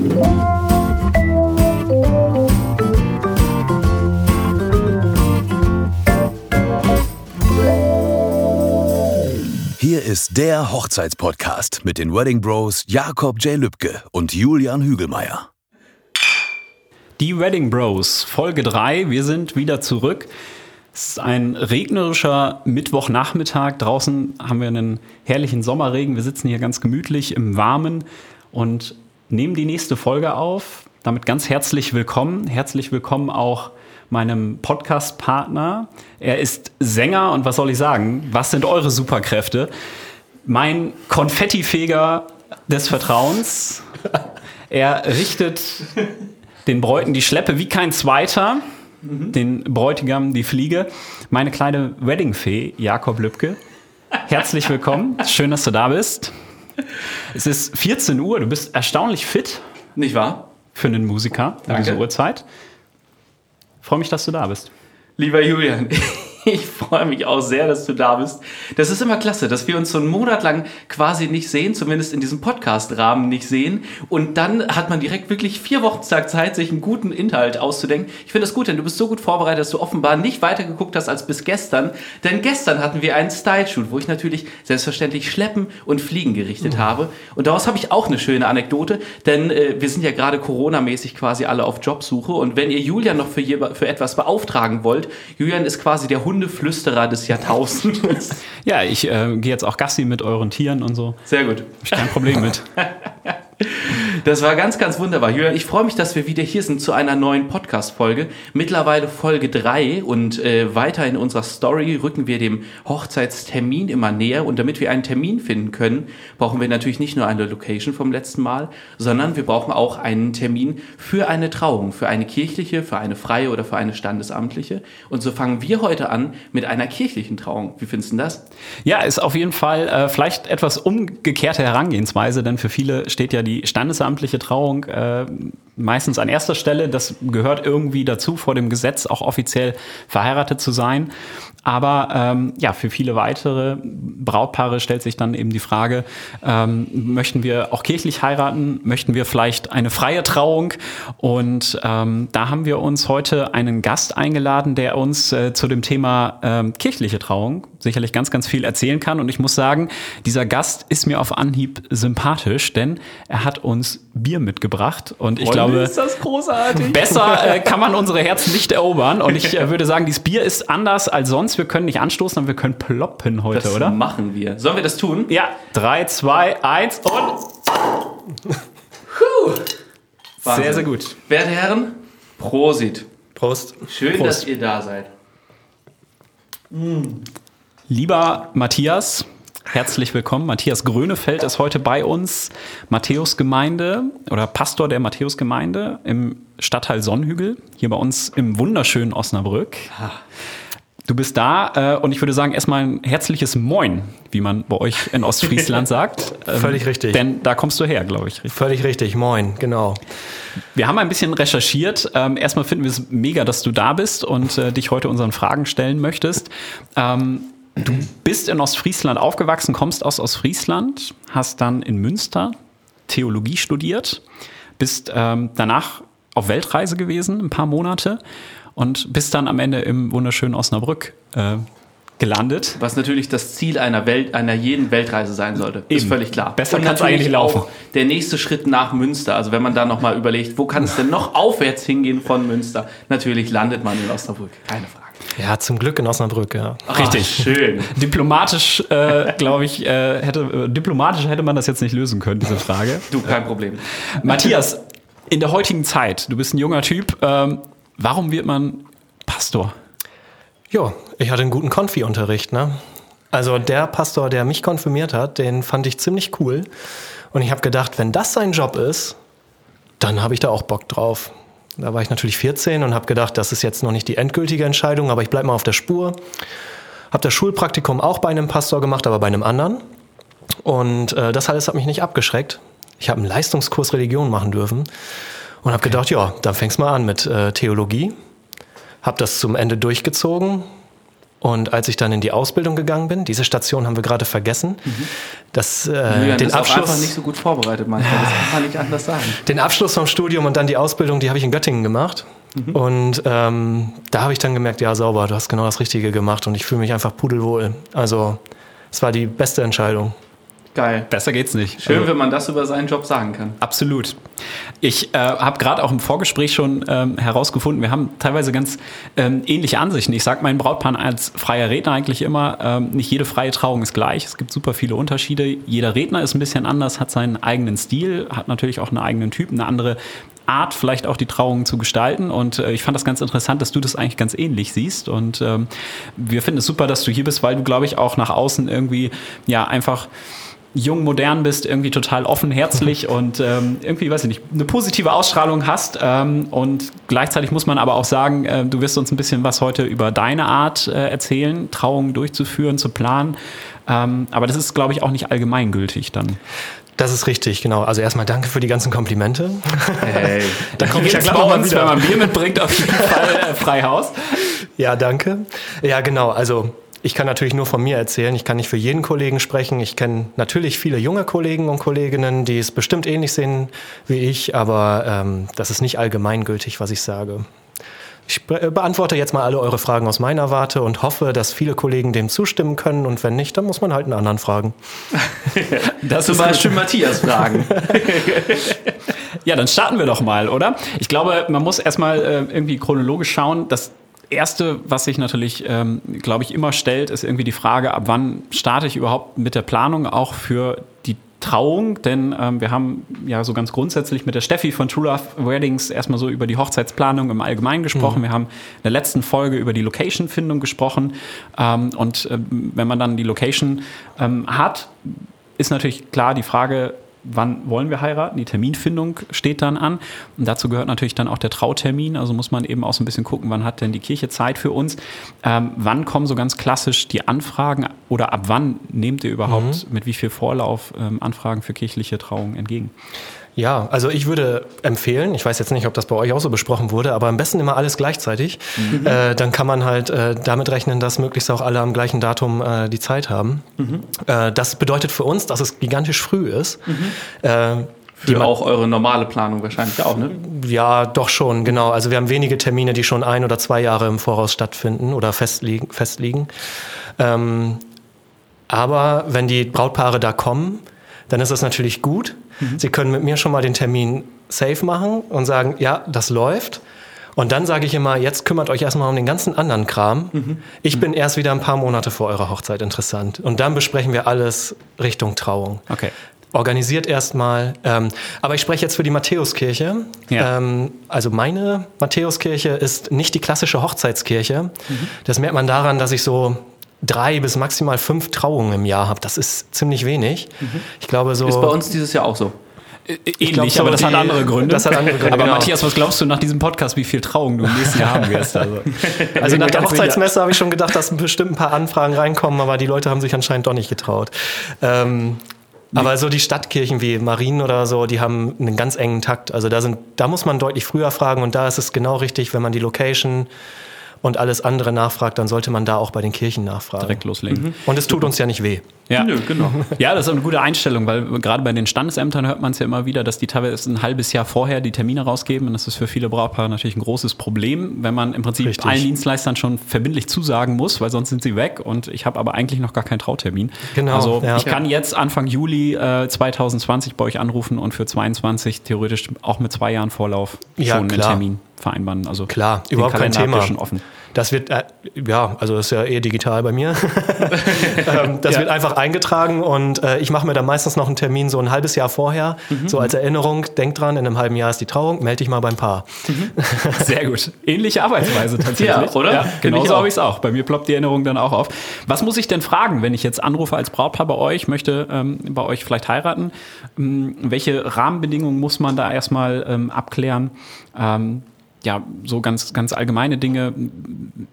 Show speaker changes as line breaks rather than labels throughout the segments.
Hier ist der Hochzeitspodcast mit den Wedding Bros Jakob J. Lübke und Julian Hügelmeier.
Die Wedding Bros, Folge 3. Wir sind wieder zurück. Es ist ein regnerischer Mittwochnachmittag. Draußen haben wir einen herrlichen Sommerregen. Wir sitzen hier ganz gemütlich im Warmen und nehmen die nächste Folge auf. Damit ganz herzlich willkommen. Herzlich willkommen auch meinem Podcast-Partner. Er ist Sänger und was soll ich sagen? Was sind eure Superkräfte? Mein Konfettifeger des Vertrauens. Er richtet den Bräuten die Schleppe wie kein zweiter. Den Bräutigam die Fliege. Meine kleine Weddingfee, Jakob Lübke. Herzlich willkommen. Schön, dass du da bist. Es ist 14 Uhr. Du bist erstaunlich fit
Nicht wahr?
für einen Musiker um diese Uhrzeit. Freue mich, dass du da bist.
Lieber Julian, ich freue mich auch sehr, dass du da bist. Das ist immer klasse, dass wir uns so einen Monat lang quasi nicht sehen, zumindest in diesem Podcast-Rahmen nicht sehen. Und dann hat man direkt wirklich vier Wochen Zeit, sich einen guten Inhalt auszudenken. Ich finde das gut, denn du bist so gut vorbereitet, dass du offenbar nicht weiter geguckt hast als bis gestern. Denn gestern hatten wir einen Style-Shoot, wo ich natürlich selbstverständlich Schleppen und Fliegen gerichtet habe. Und daraus habe ich auch eine schöne Anekdote, denn äh, wir sind ja gerade Corona-mäßig quasi alle auf Jobsuche. Und wenn ihr Julian noch für, für etwas beauftragen wollt, Julian ist quasi der Hundeflüsterer des Jahrtausends.
Ja, ich äh, gehe jetzt auch Gassi mit euren Tieren und so.
Sehr gut.
Hab ich kein Problem mit.
Das war ganz, ganz wunderbar. Julian, ich freue mich, dass wir wieder hier sind zu einer neuen Podcast-Folge. Mittlerweile Folge 3 und äh, weiter in unserer Story rücken wir dem Hochzeitstermin immer näher. Und damit wir einen Termin finden können, brauchen wir natürlich nicht nur eine Location vom letzten Mal, sondern wir brauchen auch einen Termin für eine Trauung, für eine kirchliche, für eine freie oder für eine standesamtliche. Und so fangen wir heute an mit einer kirchlichen Trauung. Wie findest du das?
Ja, ist auf jeden Fall äh, vielleicht etwas umgekehrte Herangehensweise, denn für viele steht ja die standesamtliche Trauung äh, meistens an erster Stelle. Das gehört irgendwie dazu, vor dem Gesetz auch offiziell verheiratet zu sein. Aber ähm, ja, für viele weitere Brautpaare stellt sich dann eben die Frage, ähm, möchten wir auch kirchlich heiraten? Möchten wir vielleicht eine freie Trauung? Und ähm, da haben wir uns heute einen Gast eingeladen, der uns äh, zu dem Thema ähm, kirchliche Trauung sicherlich ganz, ganz viel erzählen kann. Und ich muss sagen, dieser Gast ist mir auf Anhieb sympathisch, denn er hat uns Bier mitgebracht. Und ich glaube,
ist das großartig.
Besser äh, kann man unsere Herzen nicht erobern. Und ich äh, würde sagen, dieses Bier ist anders als sonst. Wir können nicht anstoßen, aber wir können ploppen heute,
Das
oder?
machen wir. Sollen wir das tun?
Ja, 3, 2, 1 und sehr, sehr gut.
Werte Herren, Prosit.
Prost.
Schön,
Prost.
dass ihr da seid.
Lieber Matthias, herzlich willkommen. Matthias Grönefeld ist heute bei uns. Matthäusgemeinde oder Pastor der Matthäusgemeinde im Stadtteil Sonnenhügel, hier bei uns im wunderschönen Osnabrück. Du bist da äh, und ich würde sagen, erstmal ein herzliches Moin, wie man bei euch in Ostfriesland sagt. Ähm,
Völlig richtig.
Denn da kommst du her, glaube ich. richtig?
Völlig richtig, moin, genau.
Wir haben ein bisschen recherchiert. Ähm, erstmal finden wir es mega, dass du da bist und äh, dich heute unseren Fragen stellen möchtest. Ähm, du bist in Ostfriesland aufgewachsen, kommst aus Ostfriesland, hast dann in Münster Theologie studiert, bist ähm, danach auf Weltreise gewesen, ein paar Monate und bist dann am Ende im wunderschönen Osnabrück äh, gelandet.
Was natürlich das Ziel einer Welt, einer jeden Weltreise sein sollte. Ist
Eben.
völlig klar.
Besser kann's
natürlich
eigentlich laufen.
auch der nächste Schritt nach Münster. Also wenn man da nochmal überlegt, wo kann es denn noch aufwärts hingehen von Münster? Natürlich landet man in Osnabrück. Keine Frage.
Ja, zum Glück in Osnabrück, ja.
Richtig.
Ah, schön.
Diplomatisch, äh, glaube ich, äh, hätte, äh, diplomatisch hätte man das jetzt nicht lösen können, diese Frage.
Du, kein Problem.
Matthias, in der heutigen Zeit, du bist ein junger Typ, ähm, warum wird man Pastor?
Jo, ich hatte einen guten Konfi-Unterricht, ne? Also der Pastor, der mich konfirmiert hat, den fand ich ziemlich cool. Und ich habe gedacht, wenn das sein Job ist, dann habe ich da auch Bock drauf. Da war ich natürlich 14 und habe gedacht, das ist jetzt noch nicht die endgültige Entscheidung, aber ich bleib mal auf der Spur. Habe das Schulpraktikum auch bei einem Pastor gemacht, aber bei einem anderen. Und äh, das alles hat mich nicht abgeschreckt. Ich habe einen Leistungskurs Religion machen dürfen und habe gedacht, ja, dann fängst mal an mit äh, Theologie. Habe das zum Ende durchgezogen. Und als ich dann in die Ausbildung gegangen bin, diese Station haben wir gerade vergessen, das, äh,
Julian
den,
ist auch einfach
Abschluss,
nicht so gut vorbereitet manchmal. Das kann man nicht anders sagen.
den Abschluss vom Studium und dann die Ausbildung, die habe ich in Göttingen gemacht. Und ähm, da habe ich dann gemerkt, ja sauber, du hast genau das Richtige gemacht und ich fühle mich einfach pudelwohl. Also es war die beste Entscheidung.
Geil.
Besser geht's nicht.
Schön,
Also-
wenn man das über seinen Job sagen kann.
Absolut. Ich äh, habe gerade auch im Vorgespräch schon ähm, herausgefunden, wir haben teilweise ganz ähm, ähnliche Ansichten. Ich sage meinen Brautpaaren als freier Redner eigentlich immer, ähm, nicht jede freie Trauung ist gleich. Es gibt super viele Unterschiede. Jeder Redner ist ein bisschen anders, hat seinen eigenen Stil, hat natürlich auch einen eigenen Typ, eine andere Art, vielleicht auch die Trauung zu gestalten. Und äh, ich fand das ganz interessant, dass du das eigentlich ganz ähnlich siehst. Und ähm, wir finden es super, dass du hier bist, weil du, glaube ich, auch nach außen irgendwie ja einfach jung, modern bist, irgendwie total offen, herzlich und ähm, irgendwie, weiß ich nicht, eine positive Ausstrahlung hast. Ähm, und gleichzeitig muss man aber auch sagen, äh, du wirst uns ein bisschen was heute über deine Art äh, erzählen, Trauungen durchzuführen, zu planen. Ähm, aber das ist, glaube ich, auch nicht allgemeingültig dann.
Das ist richtig, genau. Also erstmal danke für die ganzen Komplimente.
Hey.
Da komme ich ja gleich
bei
noch mal
uns,
wieder.
wenn man Bier mitbringt, auf jeden Fall äh, frei Haus.
Ja, danke. Ja, genau. Also ich kann natürlich nur von mir erzählen. Ich kann nicht für jeden Kollegen sprechen. Ich kenne natürlich viele junge Kollegen und Kolleginnen, die es bestimmt ähnlich sehen wie ich, aber ähm, das ist nicht allgemeingültig, was ich sage. Ich äh, beantworte jetzt mal alle eure Fragen aus meiner Warte und hoffe, dass viele Kollegen dem zustimmen können. Und wenn nicht, dann muss man halt einen anderen fragen.
Das
Zum. Beispiel Matthias fragen.
Ja, dann starten wir doch mal, oder? Ich glaube, man muss erstmal äh, irgendwie chronologisch schauen. Das Erste, was sich natürlich, ähm, glaube ich, immer stellt, ist irgendwie die Frage, ab wann starte ich überhaupt mit der Planung auch für die Trauung, denn ähm, wir haben ja so ganz grundsätzlich mit der Steffi von True Love Weddings erstmal so über die Hochzeitsplanung im Allgemeinen gesprochen. Wir haben in der letzten Folge über die Location-Findung gesprochen. Ähm, und ähm, wenn man dann die Location ähm, hat, ist natürlich klar die Frage, wann wollen wir heiraten? Die Terminfindung steht dann an. Und dazu gehört natürlich dann auch der Trautermin. Also muss man eben auch so ein bisschen gucken, wann hat denn die Kirche Zeit für uns? Ähm, wann kommen so ganz klassisch die Anfragen oder ab wann nehmt ihr überhaupt mit wie viel Vorlauf ähm, Anfragen für kirchliche Trauungen entgegen?
Ja, also ich würde empfehlen, ich weiß jetzt nicht, ob das bei euch auch so besprochen wurde, aber am besten immer alles gleichzeitig. Äh, dann kann man halt äh, damit rechnen, dass möglichst auch alle am gleichen Datum äh, die Zeit haben. Äh, das bedeutet für uns, dass es gigantisch früh ist. Äh, die
Für
man-
auch eure normale Planung wahrscheinlich auch, ne?
ja, doch schon, genau. Also wir haben wenige Termine, die schon ein oder zwei Jahre im Voraus stattfinden oder festliegen. festliegen. Ähm, aber wenn die Brautpaare da kommen, dann ist das natürlich gut. Sie können mit mir schon mal den Termin safe machen und sagen, ja, das läuft. Und dann sage ich immer, jetzt kümmert euch erstmal um den ganzen anderen Kram. Ich bin erst wieder ein paar Monate vor eurer Hochzeit interessant. Und dann besprechen wir alles Richtung Trauung
Okay.
organisiert erstmal. Ähm, aber ich spreche jetzt für die Matthäuskirche.
Ja.
Ähm, also meine Matthäuskirche ist nicht die klassische Hochzeitskirche. Das merkt man daran, dass ich so drei bis maximal fünf Trauungen im Jahr habe. Das ist ziemlich wenig. Ich glaube so.
Ist bei uns dieses Jahr auch so.
Ähnlich,
glaub, so
aber das hat
die-
andere Gründe.
das hat andere Gründe,
aber
genau.
Matthias, was glaubst du nach diesem Podcast, wie viel Trauungen du im nächsten Jahr haben wirst? Also,
Also nach der. Hochzeitsmesse habe ich schon gedacht, dass bestimmt ein paar Anfragen reinkommen, aber die Leute haben sich anscheinend doch nicht getraut. Ähm, aber so die Stadtkirchen wie Marien oder so, die haben einen ganz engen Takt. Also da sind, da muss man deutlich früher fragen und da ist es genau richtig, wenn man die Location und alles andere nachfragt, dann sollte man da auch bei den Kirchen nachfragen.
direkt loslegen.
Und es tut uns ja nicht weh.
Ja.
Nö, genau.
Ja, das ist eine gute Einstellung, weil gerade bei den Standesämtern hört man es ja immer wieder, dass die teilweise ein halbes Jahr vorher die Termine rausgeben. Und das ist für viele Brautpaare natürlich ein großes Problem, wenn man im Prinzip
Richtig.
allen Dienstleistern schon verbindlich zusagen muss, weil sonst sind sie weg. Und ich habe aber eigentlich noch gar keinen Trautermin.
Genau,
Also
ja.
ich kann jetzt Anfang Juli äh, 2020 bei euch anrufen und für 22 theoretisch auch mit zwei Jahren Vorlauf
Ja,
schon einen
klar.
Termin vereinbaren. Also
Klar, überhaupt kein Thema.
schon offen.
Das wird, äh, ja, also das ist ja eh digital bei mir. ähm, das
Ja.
wird einfach eingetragen und äh, ich mache mir dann meistens noch einen Termin so ein halbes Jahr vorher,
Mhm.
so als Erinnerung. Denk dran, in einem halben Jahr ist die Trauung, melde dich mal beim Paar.
Sehr gut. Ähnliche Arbeitsweise tatsächlich.
Ja, oder?
Ja, genauso
auch.
habe ich es auch. Bei mir ploppt die Erinnerung dann auch auf. Was muss ich denn fragen, wenn ich jetzt anrufe als Brautpaar bei euch, möchte ähm, bei euch vielleicht heiraten? Ähm, welche Rahmenbedingungen muss man da erstmal ähm, abklären? Ja, so ganz, ganz allgemeine Dinge.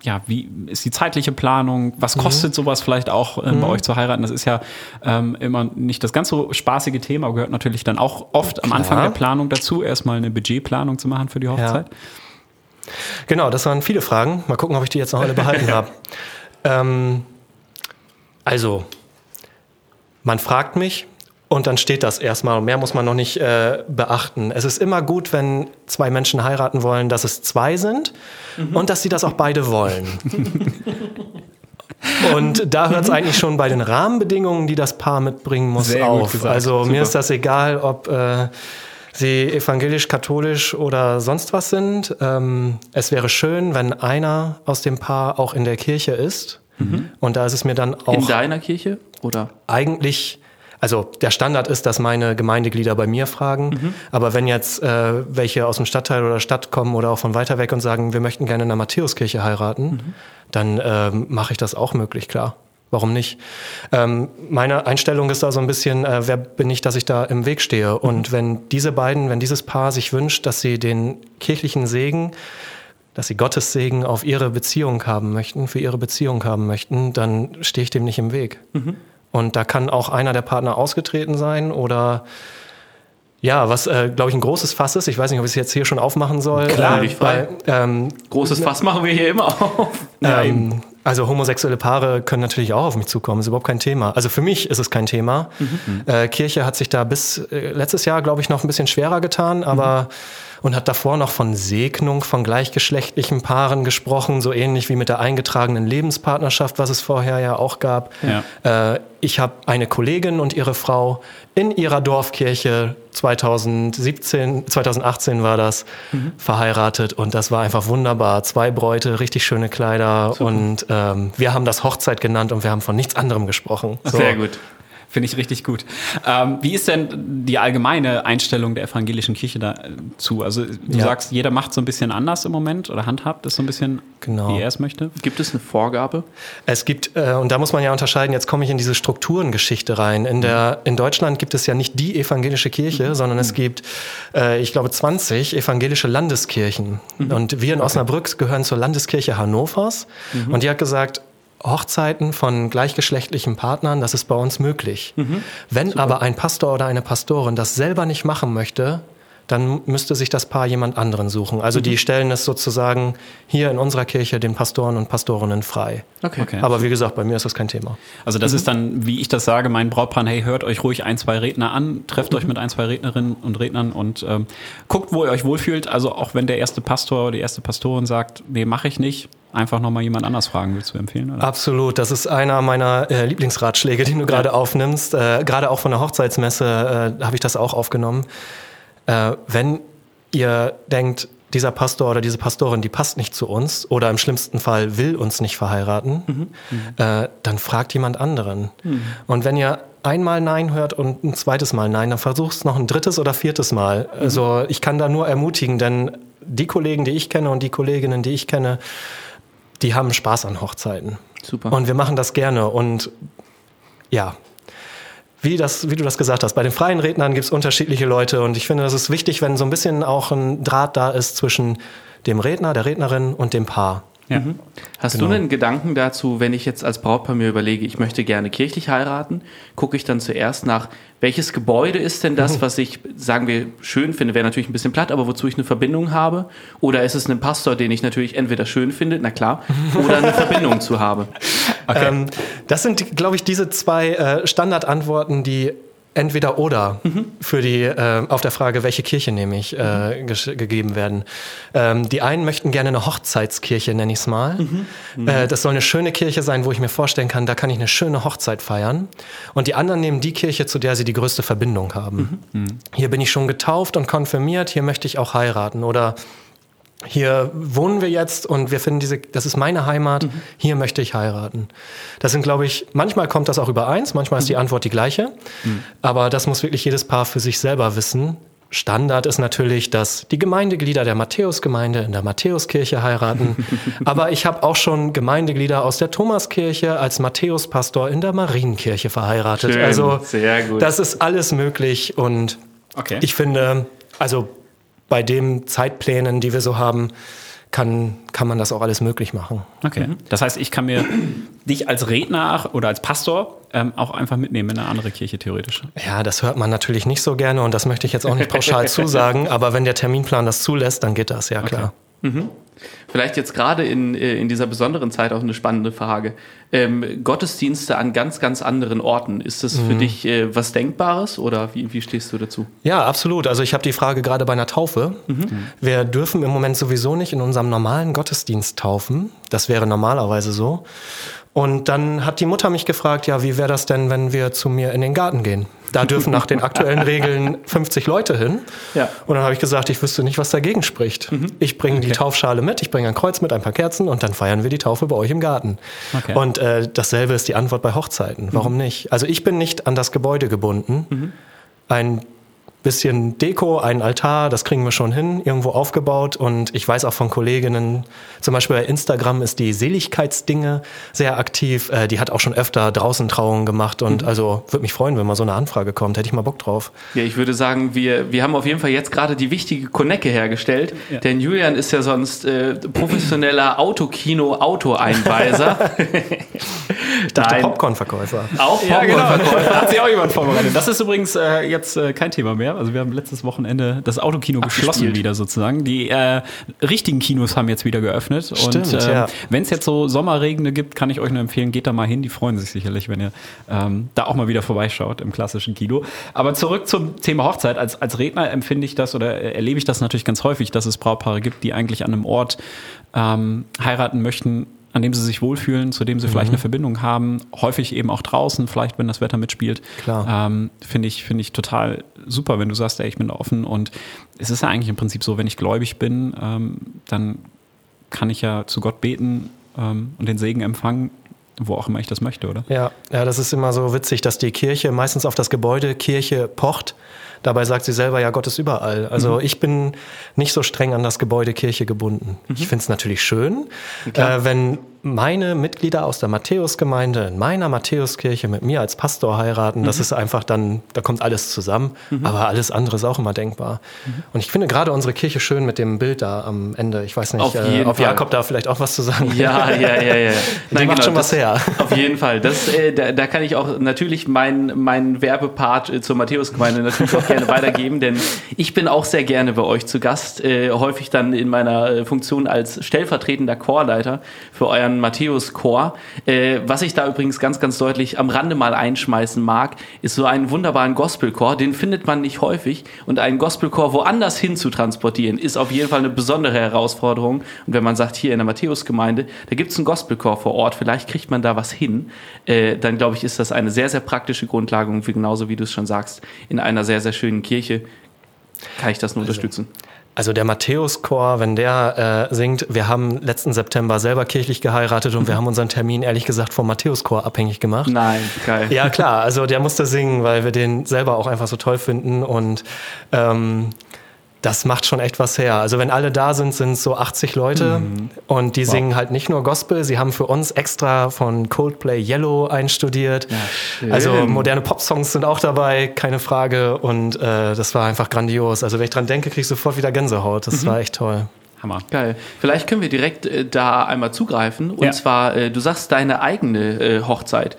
Ja, wie ist die zeitliche Planung? Was
Mhm.
kostet sowas vielleicht auch ähm, bei euch zu heiraten? Das ist ja ähm, immer nicht das ganz so spaßige Thema, aber gehört natürlich dann auch oft am Anfang der Planung dazu, erstmal eine Budgetplanung zu machen für die Hochzeit.
Genau, das waren viele Fragen. Mal gucken, ob ich die jetzt noch alle behalten habe. Ähm, also, man fragt mich und dann steht das erstmal. Mehr muss man noch nicht äh, beachten. Es ist immer gut, wenn zwei Menschen heiraten wollen, dass es zwei sind und dass sie das auch beide wollen. Und da hört es eigentlich schon bei den Rahmenbedingungen, die das Paar mitbringen muss,
Sehr
auf. Also
Super.
mir ist das egal, ob äh, sie evangelisch, katholisch oder sonst was sind. Ähm, es wäre schön, wenn einer aus dem Paar auch in der Kirche ist. Und da ist es mir dann auch
In deiner Kirche? Oder?
eigentlich, also der Standard ist, dass meine Gemeindeglieder bei mir fragen. Aber wenn jetzt äh, welche aus dem Stadtteil oder Stadt kommen oder auch von weiter weg und sagen, wir möchten gerne in der Matthäuskirche heiraten, dann ähm, mache ich das auch möglich, klar. Warum nicht? Ähm, meine Einstellung ist da so ein bisschen, äh, wer bin ich, dass ich da im Weg stehe? Und wenn diese beiden, wenn dieses Paar sich wünscht, dass sie den kirchlichen Segen dass sie Gottes Segen auf ihre Beziehung haben möchten, für ihre Beziehung haben möchten, dann stehe ich dem nicht im Weg. Und da kann auch einer der Partner ausgetreten sein oder ja, was äh, glaube ich ein großes Fass ist. Ich weiß nicht, ob ich es jetzt hier schon aufmachen soll.
Klar,
äh, weil, ähm,
Großes Fass machen wir hier immer auf.
ähm, also homosexuelle Paare können natürlich auch auf mich zukommen, ist überhaupt kein Thema. Also für mich ist es kein Thema. Äh, Kirche hat sich da bis äh, letztes Jahr, glaube ich, noch ein bisschen schwerer getan, aber und hat davor noch von Segnung von gleichgeschlechtlichen Paaren gesprochen, so ähnlich wie mit der eingetragenen Lebenspartnerschaft, was es vorher ja auch gab.
Ja.
Äh, ich habe eine Kollegin und ihre Frau in ihrer Dorfkirche 2017, 2018 war das, verheiratet und das war einfach wunderbar. Zwei Bräute, richtig schöne Kleider und ähm, wir haben das Hochzeit genannt und wir haben von nichts anderem gesprochen. So.
Sehr gut.
Finde ich richtig gut. Ähm, wie ist denn die allgemeine Einstellung der evangelischen Kirche dazu? Also du
Ja.
sagst, jeder macht so ein bisschen anders im Moment oder handhabt es so ein bisschen,
Genau.
wie er es möchte.
Gibt es eine Vorgabe?
Es gibt, äh, und da muss man ja unterscheiden, jetzt komme ich in diese Strukturengeschichte rein. In, der, in Deutschland gibt es ja nicht die evangelische Kirche, sondern es gibt, äh, ich glaube, 20 evangelische Landeskirchen. Und wir in Osnabrück gehören zur Landeskirche Hannovers. Und die hat gesagt, Hochzeiten von gleichgeschlechtlichen Partnern, das ist bei uns möglich. Wenn aber ein Pastor oder eine Pastorin das selber nicht machen möchte, dann müsste sich das Paar jemand anderen suchen. Also die stellen es sozusagen hier in unserer Kirche den Pastoren und Pastorinnen frei.
Okay.
Okay.
Aber wie gesagt, bei mir ist das kein Thema.
Also
Mhm.
das ist dann, wie ich das sage, mein Brautpaar, hey, hört euch ruhig ein, zwei Redner an, trefft euch mit ein, zwei Rednerinnen und Rednern und ähm, guckt, wo ihr euch wohlfühlt. Also auch wenn der erste Pastor oder die erste Pastorin sagt, nee, mache ich nicht, einfach nochmal jemand anders fragen, willst du empfehlen? Oder?
Absolut, das ist einer meiner äh, Lieblingsratschläge, den du gerade aufnimmst. Äh, gerade auch von der Hochzeitsmesse äh, habe ich das auch aufgenommen. Äh, wenn ihr denkt, dieser Pastor oder diese Pastorin, die passt nicht zu uns oder im schlimmsten Fall will uns nicht verheiraten, äh, dann fragt jemand anderen. Und wenn ihr einmal Nein hört und ein zweites Mal Nein, dann versucht es noch ein drittes oder viertes Mal. Also ich kann da nur ermutigen, denn die Kollegen, die ich kenne und die Kolleginnen, die ich kenne, die haben Spaß an Hochzeiten.
Super.
Und wir machen das gerne. Und ja, wie, das, wie du das gesagt hast, bei den freien Rednern gibt es unterschiedliche Leute. Und ich finde, das ist wichtig, wenn so ein bisschen auch ein Draht da ist zwischen dem Redner, der Rednerin und dem Paar.
Ja.
Hast
Genau.
du einen Gedanken dazu, wenn ich jetzt als Brautpaar mir überlege, ich möchte gerne kirchlich heiraten, gucke ich dann zuerst nach, welches Gebäude ist denn
Mhm.
das, was ich, sagen wir, schön finde, wäre natürlich ein bisschen platt, aber wozu ich eine Verbindung habe? Oder ist es ein Pastor, den ich natürlich entweder schön finde, na klar, oder eine Verbindung zu habe?
Ähm, das sind, glaube ich, diese zwei äh, Standardantworten, die entweder oder für die äh, auf der Frage, welche Kirche nehme ich, äh, gesch- gegeben werden. Ähm, die einen möchten gerne eine Hochzeitskirche, nenne ich es mal. Äh, das soll eine schöne Kirche sein, wo ich mir vorstellen kann, da kann ich eine schöne Hochzeit feiern. Und die anderen nehmen die Kirche, zu der sie die größte Verbindung haben. Hier bin ich schon getauft und konfirmiert, hier möchte ich auch heiraten. Oder hier wohnen wir jetzt und wir finden diese, das ist meine Heimat, hier möchte ich heiraten. Das sind, glaube ich, manchmal kommt das auch übereins, manchmal ist die Antwort die gleiche, aber das muss wirklich jedes Paar für sich selber wissen. Standard ist natürlich, dass die Gemeindeglieder der Matthäusgemeinde in der Matthäuskirche heiraten. Aber ich habe auch schon Gemeindeglieder aus der Thomaskirche als Matthäuspastor in der Marienkirche verheiratet.
Schön,
also
sehr gut.
das ist alles möglich und
Okay.
ich finde, also bei den Zeitplänen, die wir so haben, kann, kann man das auch alles möglich machen.
Okay. Das heißt, ich kann mir dich als Redner oder als Pastor ähm, auch einfach mitnehmen in eine andere Kirche theoretisch.
Ja, das hört man natürlich nicht so gerne und das möchte ich jetzt auch nicht pauschal zusagen, aber wenn der Terminplan das zulässt, dann geht das, ja klar.
Vielleicht jetzt gerade in, äh, in dieser besonderen Zeit auch eine spannende Frage. Ähm, Gottesdienste an ganz, ganz anderen Orten. Ist das für dich äh, was Denkbares oder wie, wie stehst du dazu?
Ja, absolut. Also ich habe die Frage gerade bei einer Taufe. Wir dürfen im Moment sowieso nicht in unserem normalen Gottesdienst taufen. Das wäre normalerweise so. Und dann hat die Mutter mich gefragt, ja, wie wäre das denn, wenn wir zu mir in den Garten gehen? Da dürfen nach den aktuellen Regeln 50 Leute hin.
Ja.
Und dann habe ich gesagt, ich wüsste nicht, was dagegen spricht. Ich bringe die Taufschale mit, ich bringe ein Kreuz mit, ein paar Kerzen und dann feiern wir die Taufe bei euch im Garten.
Okay.
Und äh, dasselbe ist die Antwort bei Hochzeiten. Warum nicht? Also ich bin nicht an das Gebäude gebunden. Ein bisschen Deko, ein Altar, das kriegen wir schon hin, irgendwo aufgebaut. Und ich weiß auch von Kolleginnen, zum Beispiel bei Instagram ist die Seligkeitsdinge sehr aktiv. Äh, die hat auch schon öfter draußen Trauungen gemacht. Und also würde mich freuen, wenn mal so eine Anfrage kommt. Hätte ich mal Bock drauf.
Ja, ich würde sagen, wir, wir haben auf jeden Fall jetzt gerade die wichtige Konecke hergestellt, denn Julian ist ja sonst äh, professioneller Autokino-Auto-Einweiser.
Ich dachte. Popcorn-Verkäufer.
Auch
Ja, genau.
Popcorn-Verkäufer.
Da hat sich auch jemand vorbereitet. Das ist übrigens äh, jetzt äh, kein Thema mehr. Also wir haben letztes Wochenende das Autokino geschlossen wieder sozusagen. Die äh, richtigen Kinos haben jetzt wieder geöffnet.
Stimmt,
und ähm,
ja.
wenn es jetzt so Sommerregende gibt, kann ich euch nur empfehlen, geht da mal hin. Die freuen sich sicherlich, wenn ihr ähm, da auch mal wieder vorbeischaut im klassischen Kino. Aber zurück zum Thema Hochzeit. Als, als Redner empfinde ich das oder erlebe ich das natürlich ganz häufig, dass es Brautpaare gibt, die eigentlich an einem Ort ähm, heiraten möchten, an dem sie sich wohlfühlen, zu dem sie vielleicht eine Verbindung haben, häufig eben auch draußen, vielleicht wenn das Wetter mitspielt. Ähm, finde ich, finde ich total super, wenn du sagst, ey, ich bin offen und es ist ja eigentlich im Prinzip so, wenn ich gläubig bin, ähm, dann kann ich ja zu Gott beten ähm, und den Segen empfangen, wo auch immer ich das möchte, oder?
Ja, ja, das ist immer so witzig, dass die Kirche meistens auf das Gebäude Kirche pocht. Dabei sagt sie selber, ja, Gott ist überall. Also ich bin nicht so streng an das Gebäude Kirche gebunden. Ich finde es natürlich schön, äh, wenn meine Mitglieder aus der Matthäusgemeinde in meiner Matthäuskirche mit mir als Pastor heiraten. Das ist einfach dann, da kommt alles zusammen. Aber alles andere ist auch immer denkbar. Und ich finde gerade unsere Kirche schön mit dem Bild da am Ende. Ich weiß nicht,
Auf
äh,
Fall.
Jakob da vielleicht auch was zu sagen.
Ja, ja, ja, ja.
Die macht schon was her.
Auf jeden Fall. Das, äh, da, da kann ich auch natürlich meinen mein Werbepart äh, zur Matthäusgemeinde natürlich auch gerne weitergeben, denn ich bin auch sehr gerne bei euch zu Gast, äh, häufig dann in meiner äh, Funktion als stellvertretender Chorleiter für euren Matthäus-Chor. Äh, was ich da übrigens ganz, ganz deutlich am Rande mal einschmeißen mag, ist so einen wunderbaren Gospelchor, den findet man nicht häufig und einen Gospelchor woanders hin zu transportieren, ist auf jeden Fall eine besondere Herausforderung. Und wenn man sagt, hier in der Matthäusgemeinde, da gibt es einen Gospelchor vor Ort, vielleicht kriegt man da was hin, äh, dann glaube ich, ist das eine sehr, sehr praktische Grundlage und genauso wie du es schon sagst, in einer sehr, sehr schönen Kirche kann ich das nur unterstützen.
Also der Matthäuschor, wenn der äh, singt, wir haben letzten September selber kirchlich geheiratet und wir haben unseren Termin ehrlich gesagt vom Matthäuschor abhängig gemacht.
Nein, geil.
Ja klar, also der musste singen, weil wir den selber auch einfach so toll finden und ähm, das macht schon echt was her. Also wenn alle da sind, sind es so 80 Leute und die singen halt nicht nur Gospel, sie haben für uns extra von Coldplay Yellow einstudiert.
schön.
also moderne Popsongs sind auch dabei, keine Frage und äh, das war einfach grandios. Also wenn ich dran denke, kriege ich sofort wieder Gänsehaut. Das war echt toll.
Hammer.
Geil. Vielleicht können wir direkt äh, da einmal zugreifen. Und
Ja.
zwar, äh, du sagst deine eigene äh, Hochzeit.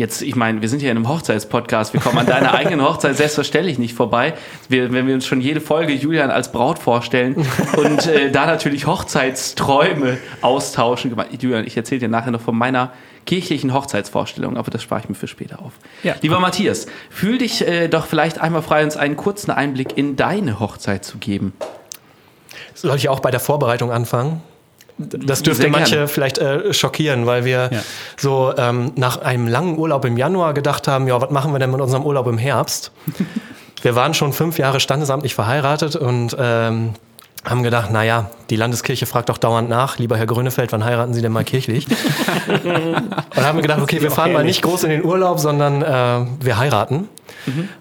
Jetzt, ich meine, wir sind hier in einem Hochzeitspodcast. Wir kommen an deiner eigenen Hochzeit selbstverständlich nicht vorbei. Wir, wenn wir uns schon jede Folge Julian als Braut vorstellen und äh, da natürlich Hochzeitsträume austauschen. Julian, ich erzähle dir nachher noch von meiner kirchlichen Hochzeitsvorstellung, aber das spare ich mir für später auf.
Ja.
Lieber Matthias, fühl dich äh, doch vielleicht einmal frei, uns einen kurzen Einblick in deine Hochzeit zu geben.
Soll ich auch bei der Vorbereitung anfangen? Das dürfte manche vielleicht äh, schockieren, weil wir
Ja.
so ähm, nach einem langen Urlaub im Januar gedacht haben, ja, was machen wir denn mit unserem Urlaub im Herbst? wir waren schon fünf Jahre standesamtlich verheiratet und ähm, haben gedacht, naja, die Landeskirche fragt doch dauernd nach, lieber Herr Grönefeld, wann heiraten Sie denn mal kirchlich? und haben gedacht, okay, wir fahren mal nicht groß in den Urlaub, sondern äh, wir heiraten.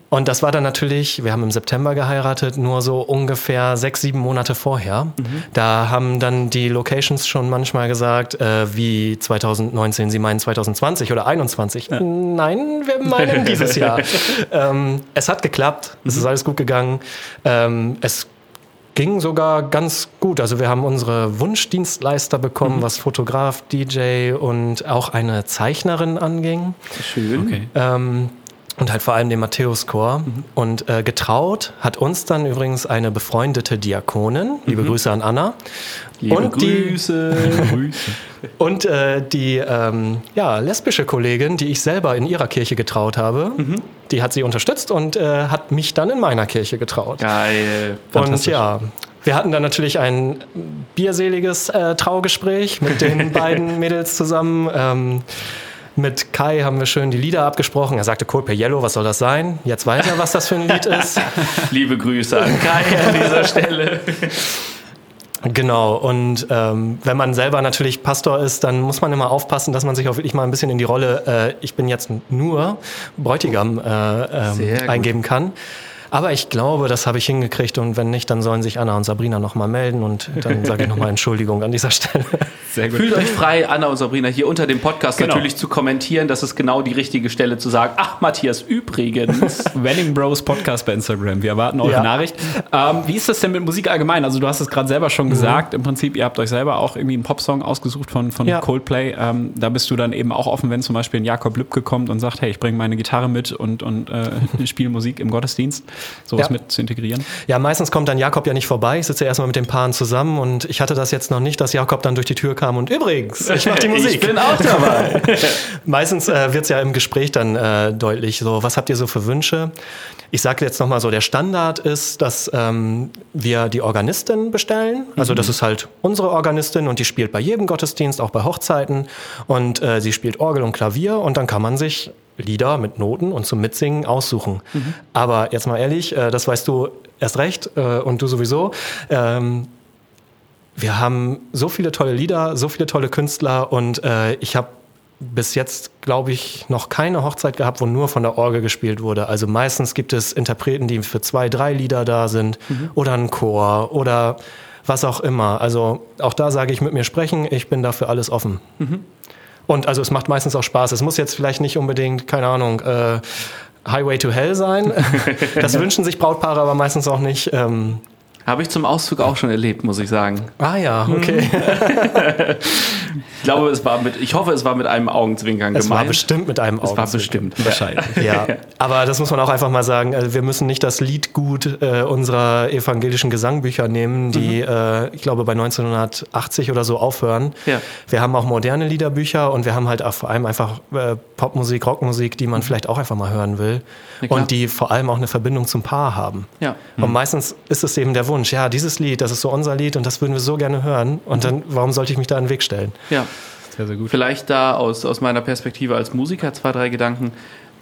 Und das war dann natürlich, wir haben im September geheiratet, nur so ungefähr sechs, sieben Monate vorher. Da haben dann die Locations schon manchmal gesagt, äh, wie 2019, sie meinen 2020 oder 21. Nein, wir meinen dieses Jahr. ähm, es hat geklappt, es ist alles gut gegangen. Ähm, es ging sogar ganz gut. Also wir haben unsere Wunschdienstleister bekommen, was Fotograf, DJ und auch eine Zeichnerin anging.
Schön.
Okay.
Ähm, und halt vor allem den Matthäuschor. Mhm. Und äh, getraut hat uns dann übrigens eine befreundete Diakonin. Liebe mhm. Grüße an Anna.
Liebe und Grüße.
Die, und äh, die ähm, ja, lesbische Kollegin, die ich selber in ihrer Kirche getraut habe, mhm. die hat sie unterstützt und äh, hat mich dann in meiner Kirche getraut.
Geil.
Und ja, wir hatten dann natürlich ein bierseliges äh, Traugespräch mit den beiden Mädels zusammen. Ähm, mit Kai haben wir schön die Lieder abgesprochen. Er sagte Coldplay Yellow, was soll das sein? Jetzt weiß er, was das für ein Lied ist.
Liebe Grüße an Kai an dieser Stelle.
Genau, und ähm, wenn man selber natürlich Pastor ist, dann muss man immer aufpassen, dass man sich auch wirklich mal ein bisschen in die Rolle, äh, ich bin jetzt nur Bräutigam, äh, ähm, eingeben kann. Aber ich glaube, das habe ich hingekriegt und wenn nicht, dann sollen sich Anna und Sabrina nochmal melden und dann sage ich nochmal Entschuldigung an dieser Stelle.
Sehr gut. Fühlt euch frei, Anna und Sabrina hier unter dem Podcast genau. natürlich zu kommentieren. Das ist genau die richtige Stelle zu sagen. Ach, Matthias, übrigens.
Wedding Bros Podcast bei Instagram. Wir erwarten eure ja. Nachricht. Ähm, wie ist das denn mit Musik allgemein? Also du hast es gerade selber schon mhm. gesagt. Im Prinzip, ihr habt euch selber auch irgendwie einen Popsong ausgesucht von, von ja. Coldplay. Ähm, da bist du dann eben auch offen, wenn zum Beispiel ein Jakob Lübke kommt und sagt, hey, ich bringe meine Gitarre mit und, und äh, spiele Musik im Gottesdienst. Sowas ja. mit zu integrieren?
Ja, meistens kommt dann Jakob ja nicht vorbei. Ich sitze ja erstmal mit den Paaren zusammen und ich hatte das jetzt noch nicht, dass Jakob dann durch die Tür kam und übrigens, ich mache die Musik.
ich bin auch dabei.
meistens äh, wird es ja im Gespräch dann äh, deutlich, so, was habt ihr so für Wünsche? Ich sage jetzt nochmal so, der Standard ist, dass ähm, wir die Organistin bestellen. Also mhm. das ist halt unsere Organistin und die spielt bei jedem Gottesdienst, auch bei Hochzeiten. Und äh, sie spielt Orgel und Klavier und dann kann man sich Lieder mit Noten und zum Mitsingen aussuchen. Mhm. Aber jetzt mal ehrlich, äh, das weißt du erst recht äh, und du sowieso. Ähm, wir haben so viele tolle Lieder, so viele tolle Künstler und äh, ich habe bis jetzt, glaube ich, noch keine Hochzeit gehabt, wo nur von der Orgel gespielt wurde. Also meistens gibt es Interpreten, die für zwei, drei Lieder da sind mhm. oder ein Chor oder was auch immer. Also auch da sage ich mit mir sprechen, ich bin dafür alles offen. Mhm. Und also es macht meistens auch Spaß. Es muss jetzt vielleicht nicht unbedingt, keine Ahnung, äh, Highway to Hell sein. das wünschen sich Brautpaare aber meistens auch nicht. Ähm,
habe ich zum Auszug auch schon erlebt, muss ich sagen.
Ah ja, okay.
ich glaube, es war mit, ich hoffe, es war mit einem Augenzwinkern
es gemeint. Es war bestimmt mit einem Augenzwinkern.
Es war bestimmt,
wahrscheinlich. Ja, aber das muss man auch einfach mal sagen. Also wir müssen nicht das Liedgut äh, unserer evangelischen Gesangbücher nehmen, die, mhm. äh, ich glaube, bei 1980 oder so aufhören. Ja. Wir haben auch moderne Liederbücher und wir haben halt auch vor allem einfach äh, Popmusik, Rockmusik, die man mhm. vielleicht auch einfach mal hören will. Ja, und die vor allem auch eine Verbindung zum Paar haben. Ja. Mhm. Und meistens ist es eben der Wunsch, Wunsch, ja, dieses Lied, das ist so unser Lied und das würden wir so gerne hören. Und dann, warum sollte ich mich da in den Weg stellen?
Ja. Sehr, sehr gut. Vielleicht da aus, aus meiner Perspektive als Musiker zwei, drei Gedanken.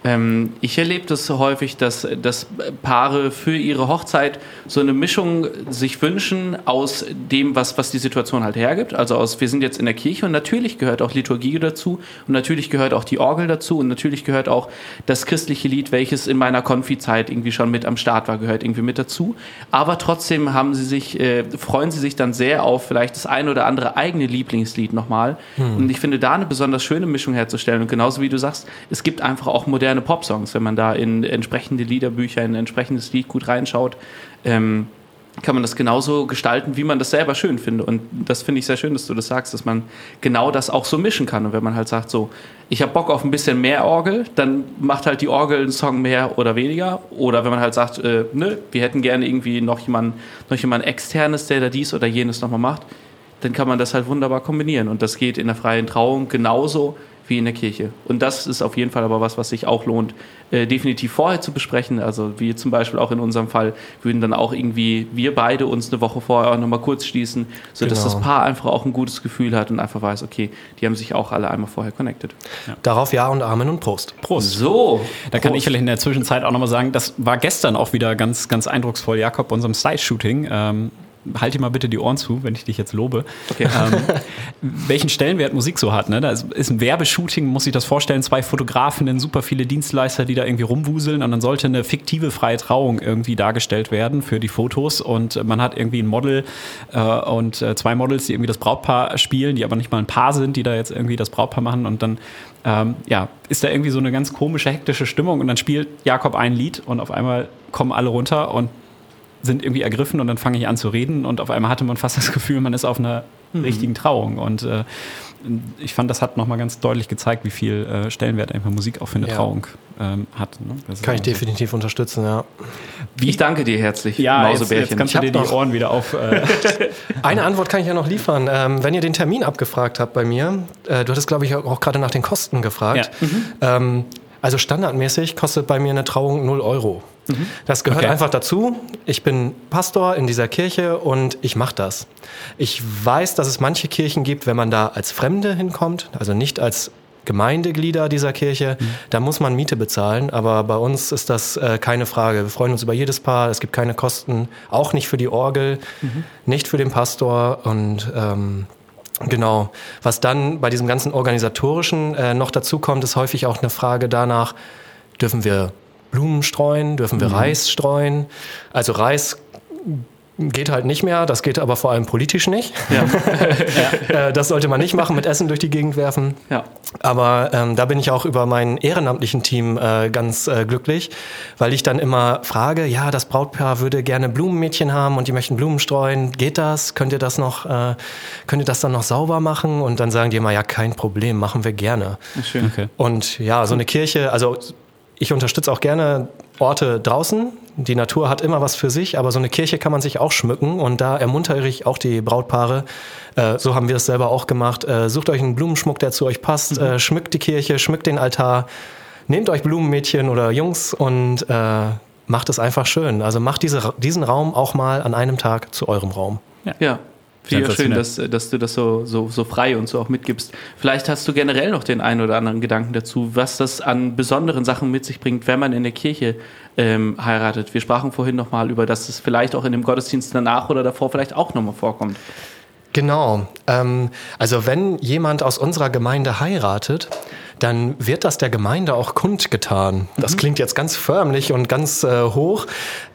Ähm, ich erlebe das häufig, dass, dass Paare für ihre Hochzeit so eine Mischung sich wünschen aus dem, was, was die Situation halt hergibt. Also aus, wir sind jetzt in der Kirche und natürlich gehört auch Liturgie dazu und natürlich gehört auch die Orgel dazu und natürlich gehört auch das christliche Lied, welches in meiner Konfi-Zeit irgendwie schon mit am Start war, gehört irgendwie mit dazu. Aber trotzdem haben sie sich, äh, freuen sie sich dann sehr auf vielleicht das eine oder andere eigene Lieblingslied nochmal. Hm. Und ich finde da eine besonders schöne Mischung herzustellen. Und genauso wie du sagst, es gibt einfach auch moderne moderne Popsongs. Wenn man da in entsprechende Liederbücher, in ein entsprechendes Lied gut reinschaut, ähm, kann man das genauso gestalten, wie man das selber schön findet. Und das finde ich sehr schön, dass du das sagst, dass man genau das auch so mischen kann. Und wenn man halt sagt, so, ich habe Bock auf ein bisschen mehr Orgel, dann macht halt die Orgel einen Song mehr oder weniger. Oder wenn man halt sagt, äh, nö, wir hätten gerne irgendwie noch jemanden, noch jemand externes, der da dies oder jenes nochmal macht, dann kann man das halt wunderbar kombinieren. Und das geht in der freien Trauung genauso wie in der Kirche. Und das ist auf jeden Fall aber was, was sich auch lohnt, äh, definitiv vorher zu besprechen. Also wie zum Beispiel auch in unserem Fall würden dann auch irgendwie wir beide uns eine Woche vorher auch nochmal kurz schließen, sodass genau. das Paar einfach auch ein gutes Gefühl hat und einfach weiß, okay, die haben sich auch alle einmal vorher connected.
Ja. Darauf Ja und Amen und Prost.
Prost. So. Da kann ich vielleicht in der Zwischenzeit auch nochmal sagen, das war gestern auch wieder ganz, ganz eindrucksvoll, Jakob, unserem Side-Shooting. Ähm, halt dir mal bitte die Ohren zu, wenn ich dich jetzt lobe. Okay. Ähm, welchen Stellenwert Musik so hat. Ne? Da ist ein Werbeshooting, muss ich das vorstellen, zwei Fotografen, super viele Dienstleister, die da irgendwie rumwuseln und dann sollte eine fiktive freie Trauung irgendwie dargestellt werden für die Fotos und man hat irgendwie ein Model äh, und äh, zwei Models, die irgendwie das Brautpaar spielen, die aber nicht mal ein Paar sind, die da jetzt irgendwie das Brautpaar machen und dann ähm, ja, ist da irgendwie so eine ganz komische, hektische Stimmung und dann spielt Jakob ein Lied und auf einmal kommen alle runter und sind irgendwie ergriffen und dann fange ich an zu reden und auf einmal hatte man fast das Gefühl, man ist auf einer mhm. richtigen Trauung. Und äh, ich fand, das hat nochmal ganz deutlich gezeigt, wie viel äh, Stellenwert einfach Musik auch für eine ja. Trauung ähm, hat.
Ne? Kann ich definitiv so. unterstützen, ja.
Wie, ich danke dir herzlich,
ja, Mausebärchen. Jetzt, jetzt kannst du dir die Ohren wieder auf... Äh
Eine Antwort kann ich ja noch liefern. Ähm, wenn ihr den Termin abgefragt habt bei mir, äh, du hattest, glaube ich, auch gerade nach den Kosten gefragt. Ja. Mhm. Ähm, also standardmäßig kostet bei mir eine Trauung 0 Euro. Mhm. Das gehört okay. einfach dazu. Ich bin Pastor in dieser Kirche und ich mache das. Ich weiß, dass es manche Kirchen gibt, wenn man da als Fremde hinkommt, also nicht als Gemeindeglieder dieser Kirche, mhm. da muss man Miete bezahlen. Aber bei uns ist das äh, keine Frage. Wir freuen uns über jedes Paar. Es gibt keine Kosten, auch nicht für die Orgel, mhm. nicht für den Pastor und ähm, Genau. Was dann bei diesem ganzen organisatorischen äh, noch dazu kommt, ist häufig auch eine Frage danach, dürfen wir Blumen streuen, dürfen wir mhm. Reis streuen? Also Reis geht halt nicht mehr, das geht aber vor allem politisch nicht. Ja. Äh, das sollte man nicht machen, mit Essen durch die Gegend werfen. Ja. Aber ähm, da bin ich auch über mein ehrenamtlichen Team äh, ganz äh, glücklich, weil ich dann immer frage, ja, das Brautpaar würde gerne Blumenmädchen haben und die möchten Blumen streuen. Geht das? Könnt ihr das noch, äh, könnt ihr das dann noch sauber machen? Und dann sagen die immer, ja, kein Problem, machen wir gerne. Schön. Okay. Und ja, so eine Kirche, also ich unterstütze auch gerne Orte draußen. Die Natur hat immer was für sich, aber so eine Kirche kann man sich auch schmücken und da ermuntere ich auch die Brautpaare. Äh, so haben wir es selber auch gemacht. Äh, sucht euch einen Blumenschmuck, der zu euch passt. Mhm. Äh, schmückt die Kirche, schmückt den Altar. Nehmt euch Blumenmädchen oder Jungs und äh, macht es einfach schön. Also macht diese, diesen Raum auch mal an einem Tag zu eurem Raum.
Ja. ja. Finde schön, dass, dass du das so, so, so frei und so auch mitgibst. Vielleicht hast du generell noch den einen oder anderen Gedanken dazu, was das an besonderen Sachen mit sich bringt, wenn man in der Kirche ähm, heiratet. Wir sprachen vorhin nochmal über, dass es vielleicht auch in dem Gottesdienst danach oder davor vielleicht auch nochmal vorkommt.
Genau. Ähm, also wenn jemand aus unserer Gemeinde heiratet, dann wird das der Gemeinde auch kundgetan. Das mhm. klingt jetzt ganz förmlich und ganz äh, hoch.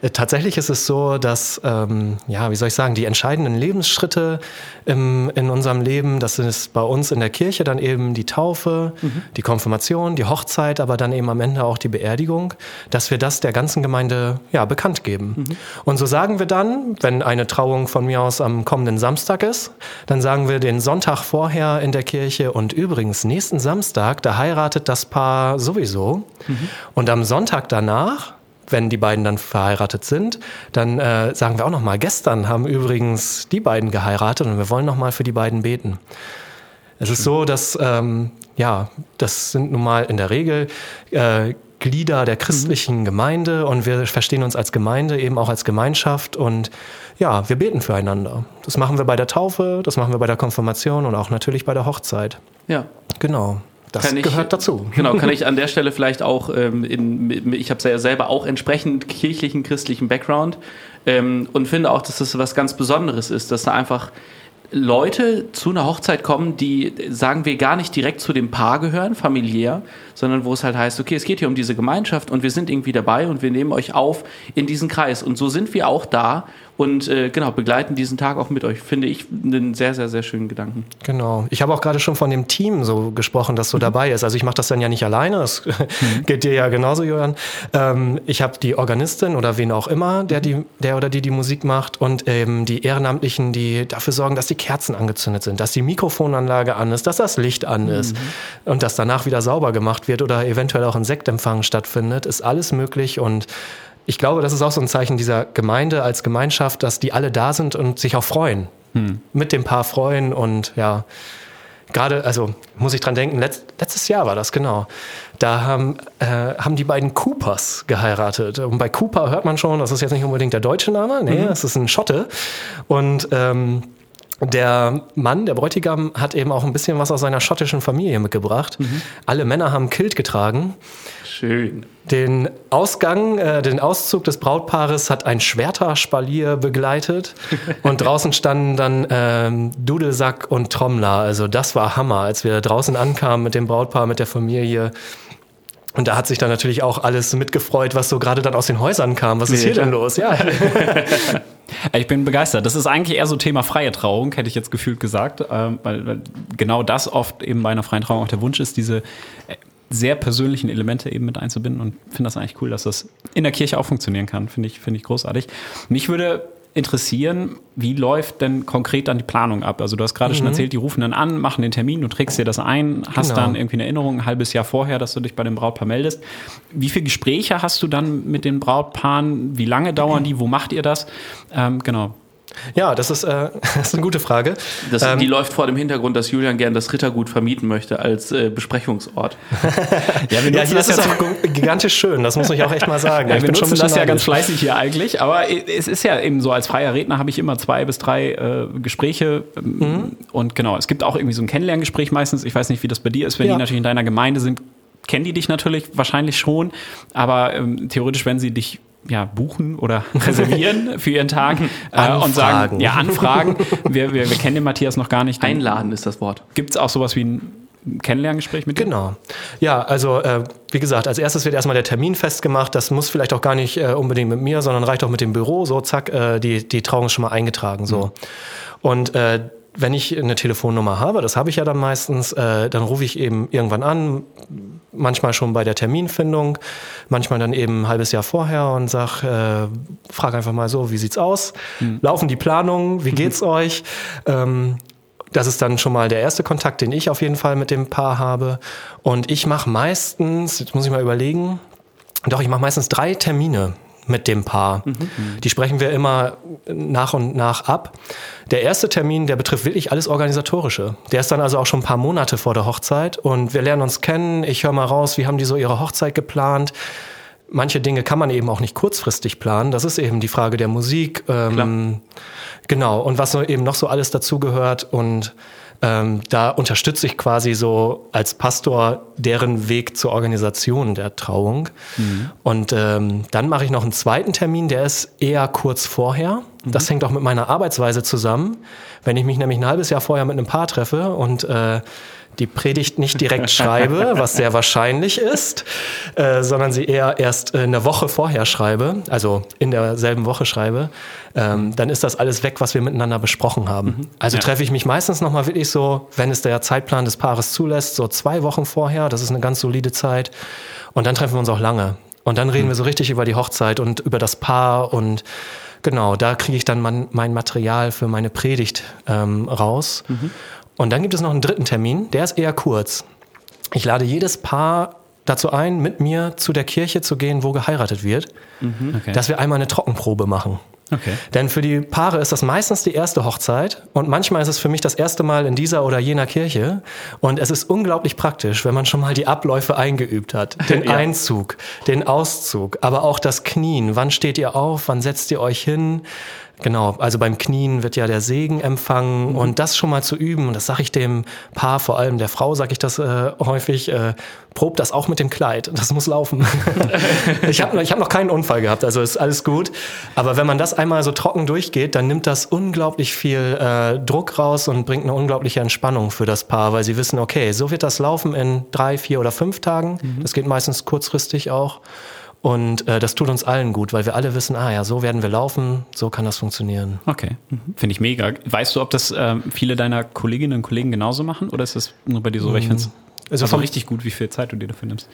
Äh, tatsächlich ist es so, dass, ähm, ja, wie soll ich sagen, die entscheidenden Lebensschritte im, in unserem Leben, das ist bei uns in der Kirche dann eben die Taufe, mhm. die Konfirmation, die Hochzeit, aber dann eben am Ende auch die Beerdigung, dass wir das der ganzen Gemeinde ja, bekannt geben. Mhm. Und so sagen wir dann, wenn eine Trauung von mir aus am kommenden Samstag ist, dann sagen wir den Sonntag vorher in der Kirche und übrigens nächsten Samstag, da heiratet das Paar sowieso. Mhm. Und am Sonntag danach, wenn die beiden dann verheiratet sind, dann äh, sagen wir auch noch mal: Gestern haben übrigens die beiden geheiratet und wir wollen noch mal für die beiden beten. Es ist so, dass ähm, ja, das sind nun mal in der Regel äh, Glieder der christlichen mhm. Gemeinde und wir verstehen uns als Gemeinde eben auch als Gemeinschaft und ja, wir beten füreinander. Das machen wir bei der Taufe, das machen wir bei der Konfirmation und auch natürlich bei der Hochzeit.
Ja.
Genau. Das ich, gehört dazu.
Genau, kann ich an der Stelle vielleicht auch, ähm, in, ich habe ja selber auch entsprechend kirchlichen, christlichen Background ähm, und finde auch, dass das was ganz Besonderes ist, dass da einfach Leute zu einer Hochzeit kommen, die, sagen wir, gar nicht direkt zu dem Paar gehören, familiär, sondern wo es halt heißt, okay, es geht hier um diese Gemeinschaft und wir sind irgendwie dabei und wir nehmen euch auf in diesen Kreis. Und so sind wir auch da und äh, genau, begleiten diesen Tag auch mit euch. Finde ich einen sehr, sehr, sehr schönen Gedanken.
Genau. Ich habe auch gerade schon von dem Team so gesprochen, das so mhm. dabei ist. Also ich mache das dann ja nicht alleine, das mhm. geht dir ja genauso, Johann. Ähm, ich habe die Organistin oder wen auch immer, der, die, der oder die die Musik macht und eben die Ehrenamtlichen, die dafür sorgen, dass die Kerzen angezündet sind, dass die Mikrofonanlage an ist, dass das Licht an ist mhm. und dass danach wieder sauber gemacht wird oder eventuell auch ein Sektempfang stattfindet, ist alles möglich und ich glaube, das ist auch so ein Zeichen dieser Gemeinde als Gemeinschaft, dass die alle da sind und sich auch freuen. Hm. Mit dem Paar freuen und ja, gerade, also muss ich dran denken, letzt, letztes Jahr war das, genau. Da haben, äh, haben die beiden Coopers geheiratet. Und bei Cooper hört man schon, das ist jetzt nicht unbedingt der deutsche Name, nee, mhm. das ist ein Schotte. Und ähm, der Mann, der Bräutigam, hat eben auch ein bisschen was aus seiner schottischen Familie mitgebracht. Mhm. Alle Männer haben Kilt getragen.
Schön.
Den Ausgang, äh, den Auszug des Brautpaares hat ein Schwerterspalier begleitet und draußen standen dann ähm, Dudelsack und Trommler. Also das war Hammer, als wir draußen ankamen mit dem Brautpaar, mit der Familie. Und da hat sich dann natürlich auch alles mitgefreut, was so gerade dann aus den Häusern kam. Was ist hier denn los? Ja.
Ich bin begeistert. Das ist eigentlich eher so Thema freie Trauung, hätte ich jetzt gefühlt gesagt, ähm, weil, weil genau das oft eben bei einer freien Trauung auch der Wunsch ist, diese äh, sehr persönlichen Elemente eben mit einzubinden und finde das eigentlich cool, dass das in der Kirche auch funktionieren kann. Finde ich, finde ich großartig. Mich würde interessieren, wie läuft denn konkret dann die Planung ab? Also du hast gerade schon erzählt, die rufen dann an, machen den Termin, du trägst dir das ein, hast
Genau.
dann irgendwie eine Erinnerung ein halbes Jahr vorher, dass du dich bei dem Brautpaar meldest. Wie viele Gespräche hast du dann mit den Brautpaaren? Wie lange dauern die? Wo macht ihr das? Ähm, genau.
Ja, das ist, äh, das ist eine gute Frage.
Das,
Ähm,
die läuft vor dem Hintergrund, dass Julian gern das Rittergut vermieten möchte als äh, Besprechungsort.
Ja, wir
ja,
nutzen
hier
das
ist auch gigantisch schön, das muss ich auch echt mal sagen.
Ja,
ich
wir
bin schon
das ja ganz fleißig hier eigentlich, aber es ist ja eben so, als freier Redner habe ich immer zwei bis drei äh, Gespräche ähm,
Mhm.
und genau, es gibt auch irgendwie so ein Kennenlerngespräch meistens, ich weiß nicht, wie das bei dir ist, wenn
Ja.
die natürlich in deiner Gemeinde sind, kennen die dich natürlich wahrscheinlich schon, aber ähm, theoretisch, wenn sie dich ja, buchen oder reservieren für ihren Tag äh, und sagen,
Anfragen.
ja, anfragen. Wir, wir, wir kennen den Matthias noch gar nicht. Dann
Einladen ist das Wort.
Gibt es auch sowas wie ein Kennenlerngespräch mit dir?
Genau. Ja, also äh, wie gesagt, als erstes wird erstmal der Termin festgemacht. Das muss vielleicht auch gar nicht äh, unbedingt mit mir, sondern reicht auch mit dem Büro. So, zack, äh, die, die Trauung ist schon mal eingetragen. So. Und äh, wenn ich eine Telefonnummer habe, das habe ich ja dann meistens, äh, dann rufe ich eben irgendwann an, manchmal schon bei der Terminfindung, manchmal dann eben ein halbes Jahr vorher und sag, äh, frag einfach mal so, wie sieht's aus? Laufen die Planungen? Wie geht's euch? Ähm, das ist dann schon mal der erste Kontakt, den ich auf jeden Fall mit dem Paar habe. Und ich mache meistens, jetzt muss ich mal überlegen, doch, ich mache meistens drei Termine mit dem Paar. Die sprechen wir immer nach und nach ab. Der erste Termin, der betrifft wirklich alles Organisatorische. Der ist dann also auch schon ein paar Monate vor der Hochzeit und wir lernen uns kennen. Ich höre mal raus, wie haben die so ihre Hochzeit geplant. Manche Dinge kann man eben auch nicht kurzfristig planen. Das ist eben die Frage der Musik. Ähm, genau. Und was eben noch so alles dazugehört. Und ähm, da unterstütze ich quasi so als Pastor deren Weg zur Organisation der Trauung. Und ähm, dann mache ich noch einen zweiten Termin, der ist eher kurz vorher. Das hängt auch mit meiner Arbeitsweise zusammen. Wenn ich mich nämlich ein halbes Jahr vorher mit einem Paar treffe und äh, die Predigt nicht direkt schreibe, was sehr wahrscheinlich ist, äh, sondern sie eher erst äh, eine Woche vorher schreibe, also in derselben Woche schreibe, ähm, dann ist das alles weg, was wir miteinander besprochen haben. Also
Ja.
treffe ich mich meistens nochmal wirklich so, wenn es der Zeitplan des Paares zulässt, so zwei Wochen vorher, das ist eine ganz solide Zeit. Und dann treffen wir uns auch lange. Und dann reden wir so richtig über die Hochzeit und über das Paar und genau, da kriege ich dann mein, mein Material für meine Predigt ähm, raus. Und dann gibt es noch einen dritten Termin, der ist eher kurz. Ich lade jedes Paar dazu ein, mit mir zu der Kirche zu gehen, wo geheiratet wird,
Okay.
dass wir einmal eine Trockenprobe machen.
okay.
Denn für die Paare ist das meistens die erste Hochzeit und manchmal ist es für mich das erste Mal in dieser oder jener Kirche. Und es ist unglaublich praktisch, wenn man schon mal die Abläufe eingeübt hat. Den
Ja.
Einzug, den Auszug, aber auch das Knien. Wann steht ihr auf? Wann setzt ihr euch hin? Genau, also beim Knien wird ja der Segen empfangen und das schon mal zu üben, und das sage ich dem Paar, vor allem der Frau sage ich das äh, häufig, äh, probt das auch mit dem Kleid, das muss laufen. ich habe ich hab noch keinen Unfall gehabt, also ist alles gut, aber wenn man das einmal so trocken durchgeht, dann nimmt das unglaublich viel äh, Druck raus und bringt eine unglaubliche Entspannung für das Paar, weil sie wissen, okay, so wird das laufen in drei, vier oder fünf Tagen, das geht meistens kurzfristig auch. Und äh, das tut uns allen gut, weil wir alle wissen, ah ja, so werden wir laufen, so kann das funktionieren.
Okay, finde ich mega. Weißt du, ob das ähm, viele deiner Kolleginnen und Kollegen genauso machen oder ist das nur bei dir so? Weil ich finde es
Also
also richtig gut, wie viel Zeit du dir dafür nimmst.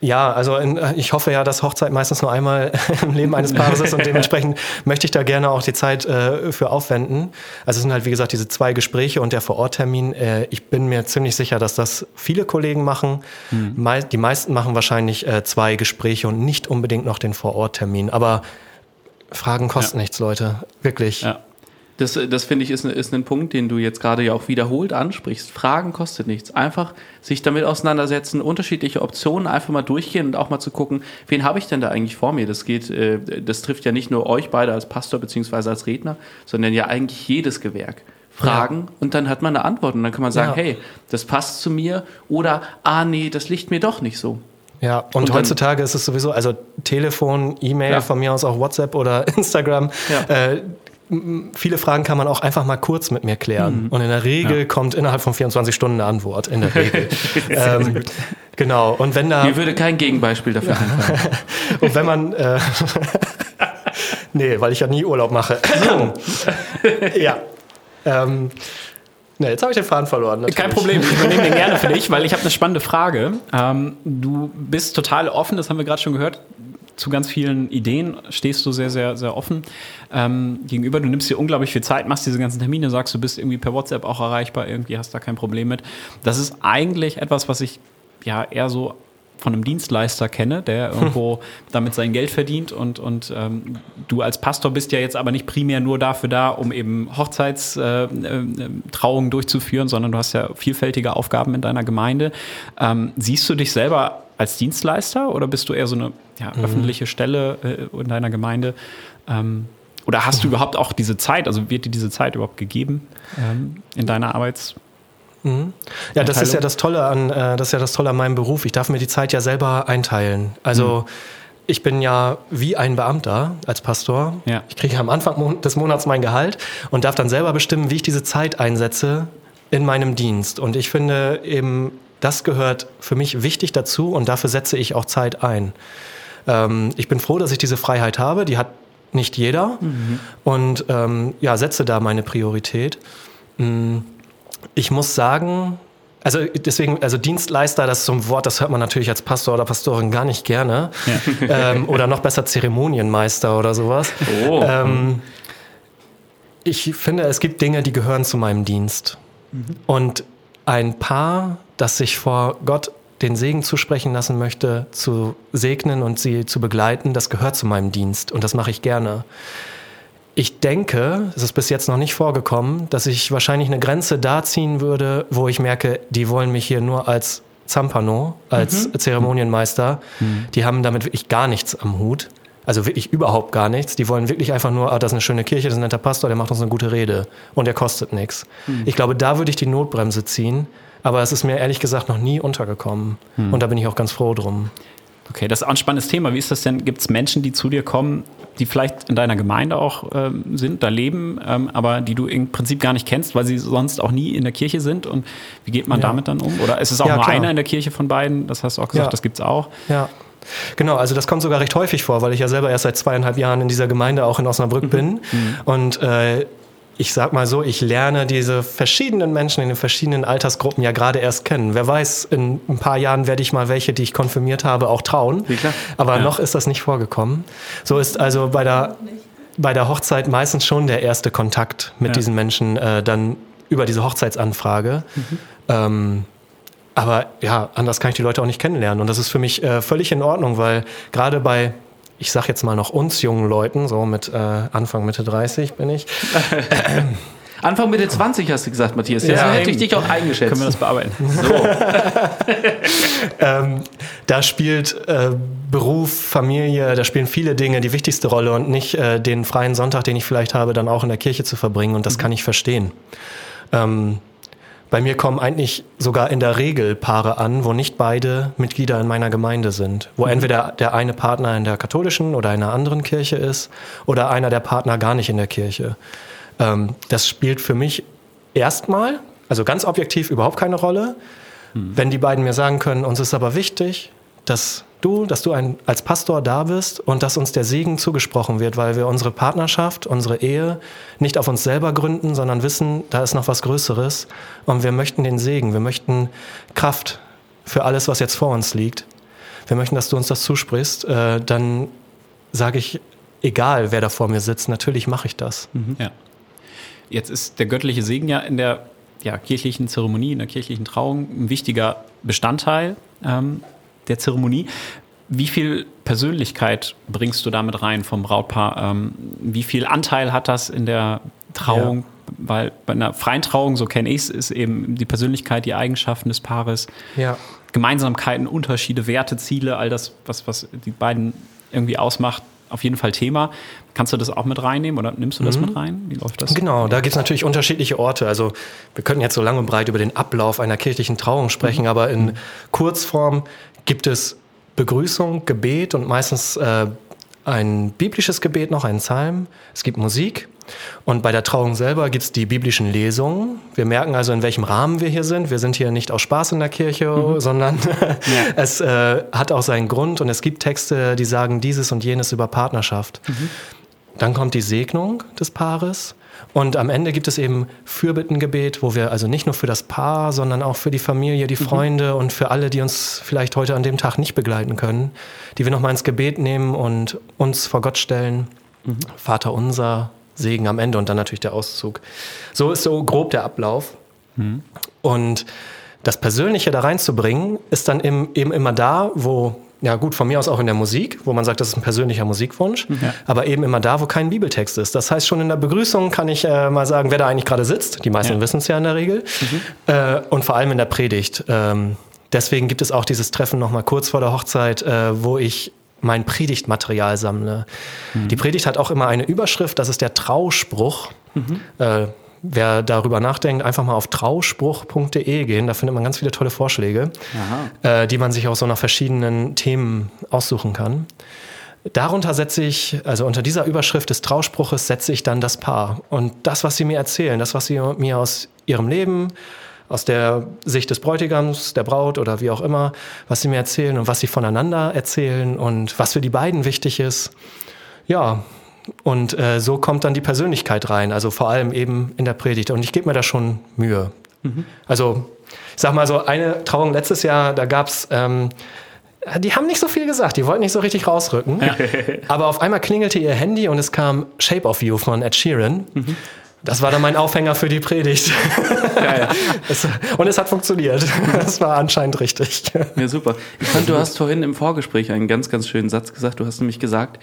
Ja, also in, äh, ich hoffe ja, dass Hochzeit meistens nur einmal im Leben eines Paares ist und dementsprechend möchte ich da gerne auch die Zeit äh, für aufwenden. Also es sind halt, wie gesagt, diese zwei Gespräche und der Vororttermin. Äh, ich bin mir ziemlich sicher, dass das viele Kollegen machen. Mei die meisten machen wahrscheinlich äh, zwei Gespräche und nicht unbedingt noch den Vororttermin. Aber Fragen kosten nichts, Leute. Wirklich.
Ja.
Das, das finde ich ist, ist ein Punkt, den du jetzt gerade ja auch wiederholt ansprichst. Fragen kostet nichts. Einfach sich damit auseinandersetzen, unterschiedliche Optionen einfach mal durchgehen und auch mal zu gucken, wen habe ich denn da eigentlich vor mir? Das geht, äh, das trifft ja nicht nur euch beide als Pastor beziehungsweise als Redner, sondern ja eigentlich jedes Gewerk. Fragen und dann hat man eine Antwort und dann kann man sagen,
Ja.
hey, das passt zu mir oder ah nee, das liegt mir doch nicht so.
Ja, und,
Und dann-
heutzutage ist es sowieso, also Telefon, E-Mail,
Ja.
von mir aus auch WhatsApp oder Instagram.
Ja.
Äh, viele Fragen kann man auch einfach mal kurz mit mir klären.
Mhm.
Und in der Regel kommt innerhalb von 24 Stunden eine Antwort. In der Regel. ähm, genau. Und wenn da,
Mir würde kein Gegenbeispiel dafür einfallen.
und wenn man, äh, nee, weil ich ja nie Urlaub mache. ja. Ähm, Ne, jetzt habe ich den Faden verloren. Natürlich.
Kein Problem, ich übernehme den gerne für dich, weil ich habe eine spannende Frage. Ähm, du bist total offen, das haben wir gerade schon gehört. Zu ganz vielen Ideen stehst du sehr, sehr, sehr offen ähm, gegenüber. Du nimmst dir unglaublich viel Zeit, machst diese ganzen Termine, sagst, du bist irgendwie per WhatsApp auch erreichbar, irgendwie hast da kein Problem mit. Das ist eigentlich etwas, was ich ja eher so von einem Dienstleister kenne, der irgendwo damit sein Geld verdient und, und ähm, du als Pastor bist ja jetzt aber nicht primär nur dafür da, um eben Hochzeitstrauungen äh, äh, durchzuführen, sondern du hast ja vielfältige Aufgaben in deiner Gemeinde. Ähm, siehst du dich selber als Dienstleister oder bist du eher so eine ja, mhm. öffentliche Stelle äh, in deiner Gemeinde? Ähm, oder hast du überhaupt auch diese Zeit, also wird dir diese Zeit überhaupt gegeben ähm, in deiner Arbeits-
Mhm. Ja, das ist ja das Tolle an, äh, das ist ja das Tolle an meinem Beruf. Ich darf mir die Zeit ja selber einteilen. Also mhm. ich bin ja wie ein Beamter als Pastor. Ja. Ich kriege am Anfang des Monats mein Gehalt und darf dann selber bestimmen, wie ich diese Zeit einsetze in meinem Dienst. Und ich finde eben, das gehört für mich wichtig dazu und dafür setze ich auch Zeit ein. Ähm, ich bin froh, dass ich diese Freiheit habe. Die hat nicht jeder. Mhm. Und ähm, ja, setze da meine Priorität. Mhm. Ich muss sagen, also deswegen, also Dienstleister, das ist so ein Wort, das hört man natürlich als Pastor oder Pastorin gar nicht gerne. Ja. Ähm, oder noch besser Zeremonienmeister oder sowas. Oh. Ähm, ich finde, es gibt Dinge, die gehören zu meinem Dienst. Mhm. Und ein Paar, das sich vor Gott den Segen zusprechen lassen möchte, zu segnen und sie zu begleiten, das gehört zu meinem Dienst und das mache ich gerne. Ich denke, es ist bis jetzt noch nicht vorgekommen, dass ich wahrscheinlich eine Grenze da ziehen würde, wo ich merke, die wollen mich hier nur als Zampano, als mhm. Zeremonienmeister. Mhm. Die haben damit wirklich gar nichts am Hut. Also wirklich überhaupt gar nichts. Die wollen wirklich einfach nur, ah, das ist eine schöne Kirche, das ist ein netter Pastor, der macht uns eine gute Rede und der kostet nichts. Mhm. Ich glaube, da würde ich die Notbremse ziehen. Aber es ist mir ehrlich gesagt noch nie untergekommen. Mhm. Und da bin ich auch ganz froh drum.
Okay, das ist auch ein spannendes Thema. Wie ist das denn? Gibt es Menschen, die zu dir kommen, die vielleicht in deiner Gemeinde auch ähm, sind, da leben, ähm, aber die du im Prinzip gar nicht kennst, weil sie sonst auch nie in der Kirche sind? Und wie geht man ja. damit dann um? Oder ist es auch ja, nur klar. einer in der Kirche von beiden? Das hast du auch gesagt, ja. das gibt es auch.
Ja. Genau, also das kommt sogar recht häufig vor, weil ich ja selber erst seit zweieinhalb Jahren in dieser Gemeinde auch in Osnabrück mhm. bin. Mhm. Und äh, ich sag mal so, ich lerne diese verschiedenen Menschen in den verschiedenen Altersgruppen ja gerade erst kennen. Wer weiß, in ein paar Jahren werde ich mal welche, die ich konfirmiert habe, auch trauen. Aber ja. noch ist das nicht vorgekommen. So ist also bei der, bei der Hochzeit meistens schon der erste Kontakt mit ja. diesen Menschen äh, dann über diese Hochzeitsanfrage. Mhm. Ähm, aber ja, anders kann ich die Leute auch nicht kennenlernen. Und das ist für mich äh, völlig in Ordnung, weil gerade bei ich sag jetzt mal noch uns jungen Leuten, so mit äh, Anfang, Mitte 30 bin ich.
Anfang Mitte 20 hast du gesagt, Matthias. Ja, so hätte ich dich auch eingeschätzt.
Können wir das bearbeiten? So.
ähm, da spielt äh, Beruf, Familie, da spielen viele Dinge die wichtigste Rolle und nicht äh, den freien Sonntag, den ich vielleicht habe, dann auch in der Kirche zu verbringen. Und das mhm. kann ich verstehen. Ähm, bei mir kommen eigentlich sogar in der Regel Paare an, wo nicht beide Mitglieder in meiner Gemeinde sind. Wo mhm. entweder der eine Partner in der katholischen oder in einer anderen Kirche ist oder einer der Partner gar nicht in der Kirche. Ähm, das spielt für mich erstmal, also ganz objektiv, überhaupt keine Rolle. Mhm. Wenn die beiden mir sagen können, uns ist aber wichtig, dass du, dass du ein, als Pastor da bist und dass uns der Segen zugesprochen wird, weil wir unsere Partnerschaft, unsere Ehe nicht auf uns selber gründen, sondern wissen, da ist noch was Größeres und wir möchten den Segen, wir möchten Kraft für alles, was jetzt vor uns liegt. Wir möchten, dass du uns das zusprichst. Äh, dann sage ich, egal wer da vor mir sitzt, natürlich mache ich das.
Mhm. Ja. Jetzt ist der göttliche Segen ja in der ja, kirchlichen Zeremonie, in der kirchlichen Trauung ein wichtiger Bestandteil. Ähm, der Zeremonie. Wie viel Persönlichkeit bringst du damit rein vom Brautpaar? Ähm, wie viel Anteil hat das in der Trauung? Ja. Weil bei einer freien Trauung, so kenne ich es, ist eben die Persönlichkeit, die Eigenschaften des Paares, ja. Gemeinsamkeiten, Unterschiede, Werte, Ziele, all das, was, was die beiden irgendwie ausmacht, auf jeden Fall Thema. Kannst du das auch mit reinnehmen oder nimmst du das mhm. mit rein?
Wie läuft das? Genau, da gibt es natürlich unterschiedliche Orte. Also wir könnten jetzt so lang und breit über den Ablauf einer kirchlichen Trauung sprechen, mhm. aber in Kurzform gibt es Begrüßung, Gebet und meistens äh, ein biblisches Gebet noch, ein Psalm. Es gibt Musik. Und bei der Trauung selber gibt es die biblischen Lesungen. Wir merken also, in welchem Rahmen wir hier sind. Wir sind hier nicht aus Spaß in der Kirche, mhm. sondern ja. es äh, hat auch seinen Grund und es gibt Texte, die sagen dieses und jenes über Partnerschaft. Mhm. Dann kommt die Segnung des Paares Und am Ende gibt es eben Fürbittengebet, wo wir also nicht nur für das Paar, sondern auch für die Familie, die Freunde und für alle, die uns vielleicht heute an dem Tag nicht begleiten können, die wir nochmal ins Gebet nehmen und uns vor Gott stellen. Vater unser, Segen am Ende und dann natürlich der Auszug. So ist so grob der Ablauf. Und das Persönliche da reinzubringen, ist dann eben, eben immer da, wo, ja gut, von mir aus auch in der Musik, wo man sagt, das ist ein persönlicher Musikwunsch, aber eben immer da, wo kein Bibeltext ist. Das heißt, schon in der Begrüßung kann ich äh, mal sagen, wer da eigentlich gerade sitzt. Die meisten
Ja.
wissen es ja in der Regel. Äh, und vor allem in der Predigt. Ähm, deswegen gibt es auch dieses Treffen nochmal kurz vor der Hochzeit, äh, wo ich mein Predigtmaterial sammle. Die Predigt hat auch immer eine Überschrift, das ist der Trauspruch. Äh, wer darüber nachdenkt, einfach mal auf trauspruch.de gehen, da findet man ganz viele tolle Vorschläge, äh, die man sich aus so nach verschiedenen Themen aussuchen kann. Darunter setze ich, also unter dieser Überschrift des Trauspruches setze ich dann das Paar. Und das, was sie mir erzählen, das, was sie mir aus ihrem Leben, aus der Sicht des Bräutigams, der Braut oder wie auch immer, was sie mir erzählen und was sie voneinander erzählen und was für die beiden wichtig ist. Ja, und äh, so kommt dann die Persönlichkeit rein, also vor allem eben in der Predigt. Und ich gebe mir da schon Mühe. Also, ich sag mal so, eine Trauung letztes Jahr, da gab's ähm, die haben nicht so viel gesagt, die wollten nicht so richtig rausrücken. Aber auf einmal klingelte ihr Handy und es kam Shape of You von Ed Sheeran. Das war dann mein Aufhänger für die Predigt. Es, und es hat funktioniert. Es war anscheinend richtig.
Ja, super. Ich fand, du hast vorhin im Vorgespräch einen ganz, ganz schönen Satz gesagt. Du hast nämlich gesagt,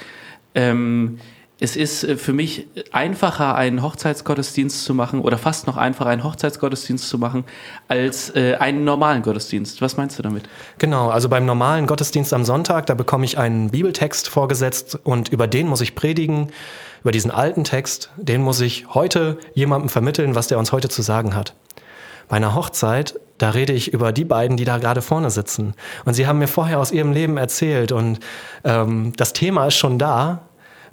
ähm, es ist äh, für mich einfacher, einen Hochzeitsgottesdienst zu machen oder fast noch einfacher, einen Hochzeitsgottesdienst zu machen, als äh, einen normalen Gottesdienst. Was meinst du damit?
Genau, also beim normalen Gottesdienst am Sonntag, da bekomme ich einen Bibeltext vorgesetzt und über den muss ich predigen, über diesen alten Text, den muss ich heute jemandem vermitteln, was der uns heute zu sagen hat. Bei einer Hochzeit, da rede ich über die beiden, die da gerade vorne sitzen. Und sie haben mir vorher aus ihrem Leben erzählt und ähm, das Thema ist schon da.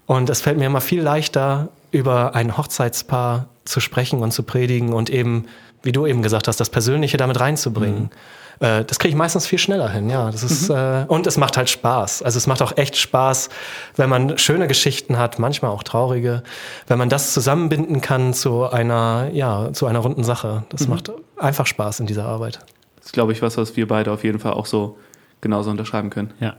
Und es fällt mir immer viel leichter, über ein Hochzeitspaar zu sprechen und zu predigen und eben, wie du eben gesagt hast, das Persönliche damit reinzubringen. Äh, das kriege ich meistens viel schneller hin, ja. Das ist, äh, und es macht halt Spaß. Also es macht auch echt Spaß, wenn man schöne Geschichten hat, manchmal auch traurige, wenn man das zusammenbinden kann zu einer, ja, zu einer runden Sache. Das macht einfach Spaß in dieser Arbeit.
Das ist, glaube ich, was, was wir beide auf jeden Fall auch so genauso unterschreiben können.
Ja.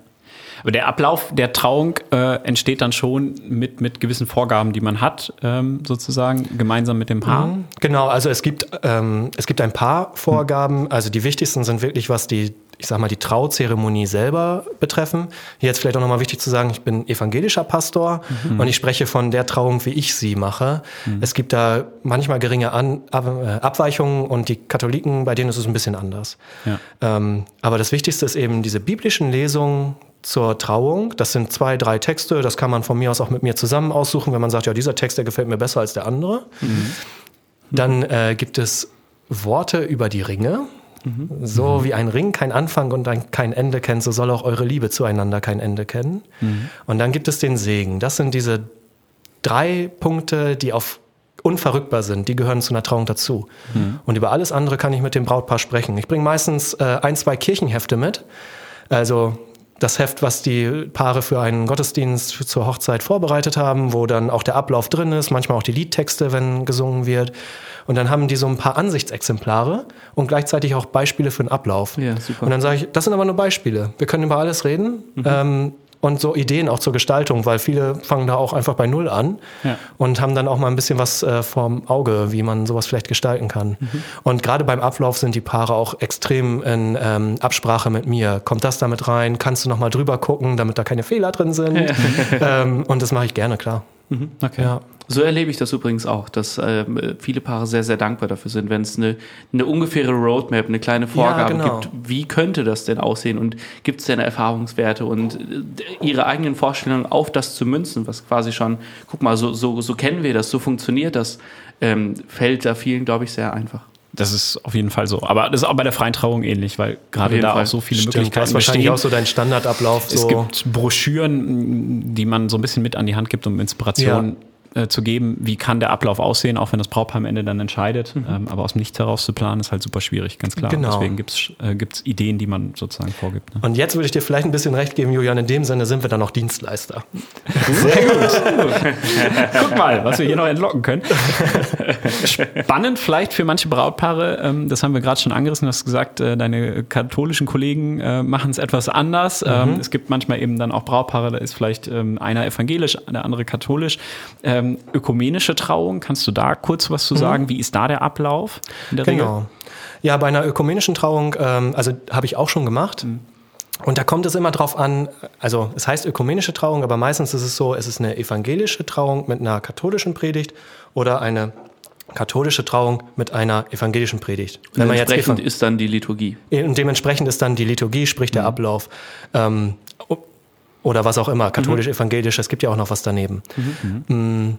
Aber der Ablauf der Trauung äh, entsteht dann schon mit, mit gewissen Vorgaben, die man hat, ähm, sozusagen, gemeinsam mit dem Paar.
Genau, also es gibt, ähm, es gibt ein paar Vorgaben. Also die wichtigsten sind wirklich, was die, ich sag mal, die Trauzeremonie selber betreffen. Hier jetzt vielleicht auch nochmal wichtig zu sagen, ich bin evangelischer Pastor und ich spreche von der Trauung, wie ich sie mache. Es gibt da manchmal geringe An Ab äh, Abweichungen und die Katholiken, bei denen ist es ein bisschen anders.
Ja.
Ähm, aber das Wichtigste ist eben diese biblischen Lesungen zur Trauung. Das sind zwei, drei Texte. Das kann man von mir aus auch mit mir zusammen aussuchen, wenn man sagt, ja, dieser Text, der gefällt mir besser als der andere. Dann äh, gibt es Worte über die Ringe. So wie ein Ring kein Anfang und ein, kein Ende kennt, so soll auch eure Liebe zueinander kein Ende kennen. Und dann gibt es den Segen. Das sind diese drei Punkte, die auf unverrückbar sind, die gehören zu einer Trauung dazu. Und über alles andere kann ich mit dem Brautpaar sprechen. Ich bringe meistens äh, ein, zwei Kirchenhefte mit. Also das Heft, was die Paare für einen Gottesdienst zur Hochzeit vorbereitet haben, wo dann auch der Ablauf drin ist, manchmal auch die Liedtexte, wenn gesungen wird. Und dann haben die so ein paar Ansichtsexemplare und gleichzeitig auch Beispiele für den Ablauf.
Ja, super.
Und dann sage ich, das sind aber nur Beispiele. Wir können über alles reden. Ähm, und so Ideen auch zur Gestaltung, weil viele fangen da auch einfach bei Null an
Ja.
und haben dann auch mal ein bisschen was äh, vorm Auge, wie man sowas vielleicht gestalten kann. Und gerade beim Ablauf sind die Paare auch extrem in ähm, Absprache mit mir. Kommt das damit rein? Kannst du noch mal drüber gucken, damit da keine Fehler drin sind? ähm, und das mache ich gerne, klar.
Okay.
Ja.
So erlebe ich das übrigens auch, dass ähm, viele Paare sehr, sehr dankbar dafür sind, wenn es eine, eine ungefähre Roadmap, eine kleine Vorgabe
genau.
gibt. Wie könnte das denn aussehen und gibt es denn Erfahrungswerte und äh, ihre eigenen Vorstellungen auf das zu münzen, was quasi schon, guck mal, so, so, so kennen wir das, so funktioniert das, ähm, fällt da vielen, glaube ich, sehr einfach.
Das ist auf jeden Fall so. Aber das ist auch bei der freien Trauung ähnlich, weil gerade da
Fall.
auch so viele
Stimmt,
Möglichkeiten
das ist wahrscheinlich
bestehen.
auch so dein Standardablauf.
Es
So.
gibt Broschüren, die man so ein bisschen mit an die Hand gibt, um Inspiration äh, zu geben, wie kann der Ablauf aussehen, auch wenn das Brautpaar am Ende dann entscheidet.
Mhm.
Ähm, aber aus dem Nichts heraus zu planen, ist halt super schwierig, ganz klar.
Genau.
Deswegen gibt es äh, gibt's Ideen, die man sozusagen vorgibt. Ne?
Und jetzt würde ich dir vielleicht ein bisschen recht geben, Julian, in dem Sinne sind wir dann noch Dienstleister.
Guck mal, was wir hier noch entlocken können. Spannend vielleicht für manche Brautpaare, ähm, das haben wir gerade schon angerissen, du hast gesagt, äh, deine katholischen Kollegen äh, machen es etwas anders. Ähm, es gibt manchmal eben dann auch Brautpaare, da ist vielleicht ähm, einer evangelisch, der andere katholisch. Ähm, ökumenische Trauung, kannst du da kurz was zu sagen? Wie ist da der Ablauf in der Regel?
Genau. Ja, bei einer ökumenischen Trauung, ähm, also habe ich auch schon gemacht. Und da kommt es immer drauf an, also es heißt ökumenische Trauung, aber meistens ist es so, es ist eine evangelische Trauung mit einer katholischen Predigt oder eine katholische Trauung mit einer evangelischen Predigt. Wenn man jetzt
Entsprechend
evan-
ist dann die Liturgie.
und dementsprechend ist dann die Liturgie, sprich der Ablauf ähm, oder was auch immer, katholisch, evangelisch, es gibt ja auch noch was daneben. Mm,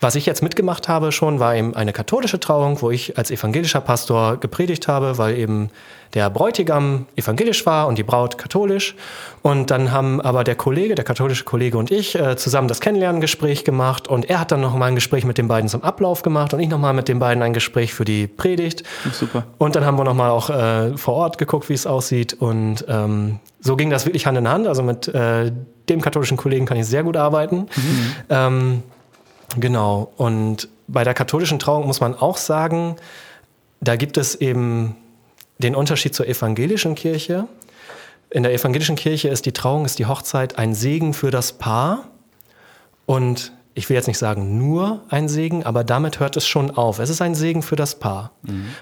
Was ich jetzt mitgemacht habe schon, war eben eine katholische Trauung, wo ich als evangelischer Pastor gepredigt habe, weil eben der Bräutigam evangelisch war und die Braut katholisch. Und dann haben aber der Kollege, der katholische Kollege und ich äh, zusammen das Kennenlerngespräch gemacht und er hat dann nochmal ein Gespräch mit den beiden zum Ablauf gemacht und ich nochmal mit den beiden ein Gespräch für die Predigt.
Super.
Und dann haben wir nochmal auch äh, vor Ort geguckt, wie es aussieht. Und ähm, so ging das wirklich Hand in Hand. Also mit äh, dem katholischen Kollegen kann ich sehr gut arbeiten. Ähm, genau. Und bei der katholischen Trauung muss man auch sagen, da gibt es eben den Unterschied zur evangelischen Kirche. In der evangelischen Kirche ist die Trauung, ist die Hochzeit ein Segen für das Paar. Und ich will jetzt nicht sagen nur ein Segen, aber damit hört es schon auf. Es ist ein Segen für das Paar.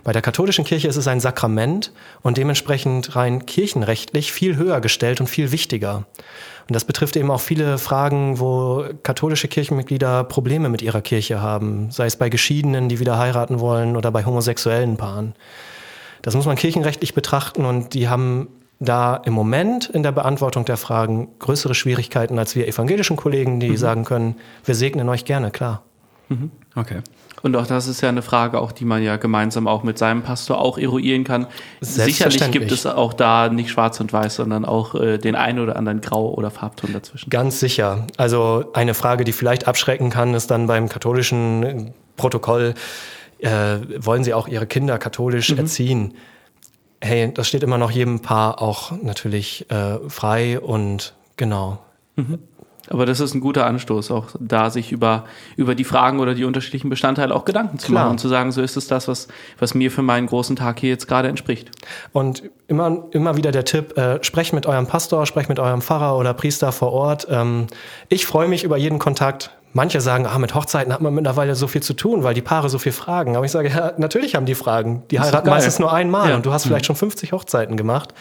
Bei der katholischen Kirche ist es ein Sakrament und dementsprechend rein kirchenrechtlich viel höher gestellt und viel wichtiger. Und das betrifft eben auch viele Fragen, wo katholische Kirchenmitglieder Probleme mit ihrer Kirche haben, sei es bei Geschiedenen, die wieder heiraten wollen oder bei homosexuellen Paaren. Das muss man kirchenrechtlich betrachten und die haben da im Moment in der Beantwortung der Fragen größere Schwierigkeiten als wir evangelischen Kollegen, die sagen können, wir segnen euch gerne, klar.
Okay.
Und auch das ist ja eine Frage, auch die man ja gemeinsam auch mit seinem Pastor auch eruieren kann. Sicherlich gibt es auch da nicht schwarz und weiß, sondern auch äh, den einen oder anderen Grau- oder Farbton dazwischen.
Ganz sicher. Also eine Frage, die vielleicht abschrecken kann, ist dann beim katholischen Protokoll, äh, wollen sie auch ihre Kinder katholisch erziehen? Hey, das steht immer noch jedem Paar auch natürlich äh, frei und genau.
Aber das ist ein guter Anstoß, auch da sich über, über die Fragen oder die unterschiedlichen Bestandteile auch Gedanken zu
Klar.
machen und zu sagen, so ist es das, was, was mir für meinen großen Tag hier jetzt gerade entspricht.
Und immer, immer wieder der Tipp, äh, sprecht mit eurem Pastor, sprecht mit eurem Pfarrer oder Priester vor Ort. Ähm, ich freue mich über jeden Kontakt. Manche sagen, ah, mit Hochzeiten hat man mittlerweile so viel zu tun, weil die Paare so viel fragen. Aber ich sage, ja, natürlich haben die Fragen. Die heiraten meistens nur einmal
Ja.
und du hast vielleicht schon 50 Hochzeiten gemacht.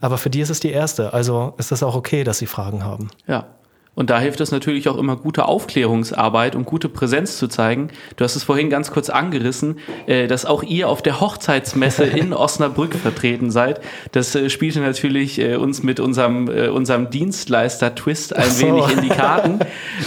Aber für die ist es die erste. Also ist es auch okay, dass sie Fragen haben.
Ja. Und da hilft es natürlich auch immer gute Aufklärungsarbeit und gute Präsenz zu zeigen. Du hast es vorhin ganz kurz angerissen, äh, dass auch ihr auf der Hochzeitsmesse in Osnabrück vertreten seid. Das äh, spielte natürlich äh, uns mit unserem, unserem Dienstleister-Twist ein
Ach so.
wenig in die Karten.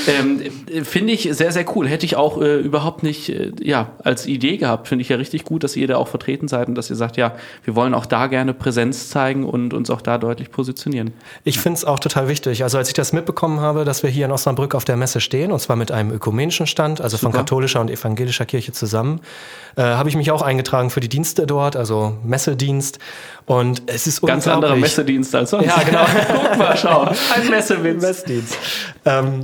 ähm, äh, Finde ich sehr, sehr cool. Hätte ich auch überhaupt nicht ja, als Idee gehabt. Finde ich ja richtig gut, dass ihr da auch vertreten seid und dass ihr sagt, ja, wir wollen auch da gerne Präsenz zeigen und uns auch da deutlich positionieren.
Ich finde es auch total wichtig. Also als ich das mitbekommen habe, dass wir hier in Osnabrück auf der Messe stehen, und zwar mit einem ökumenischen Stand, also von
Super.
katholischer und evangelischer Kirche zusammen, äh, habe ich mich auch eingetragen für die Dienste dort, also Messedienst. Und es ist
Ganz anderer. Messedienst als sonst.
Ja, genau.
Guck mal, schau. Ein Messewitz.
Messdienst. Ähm,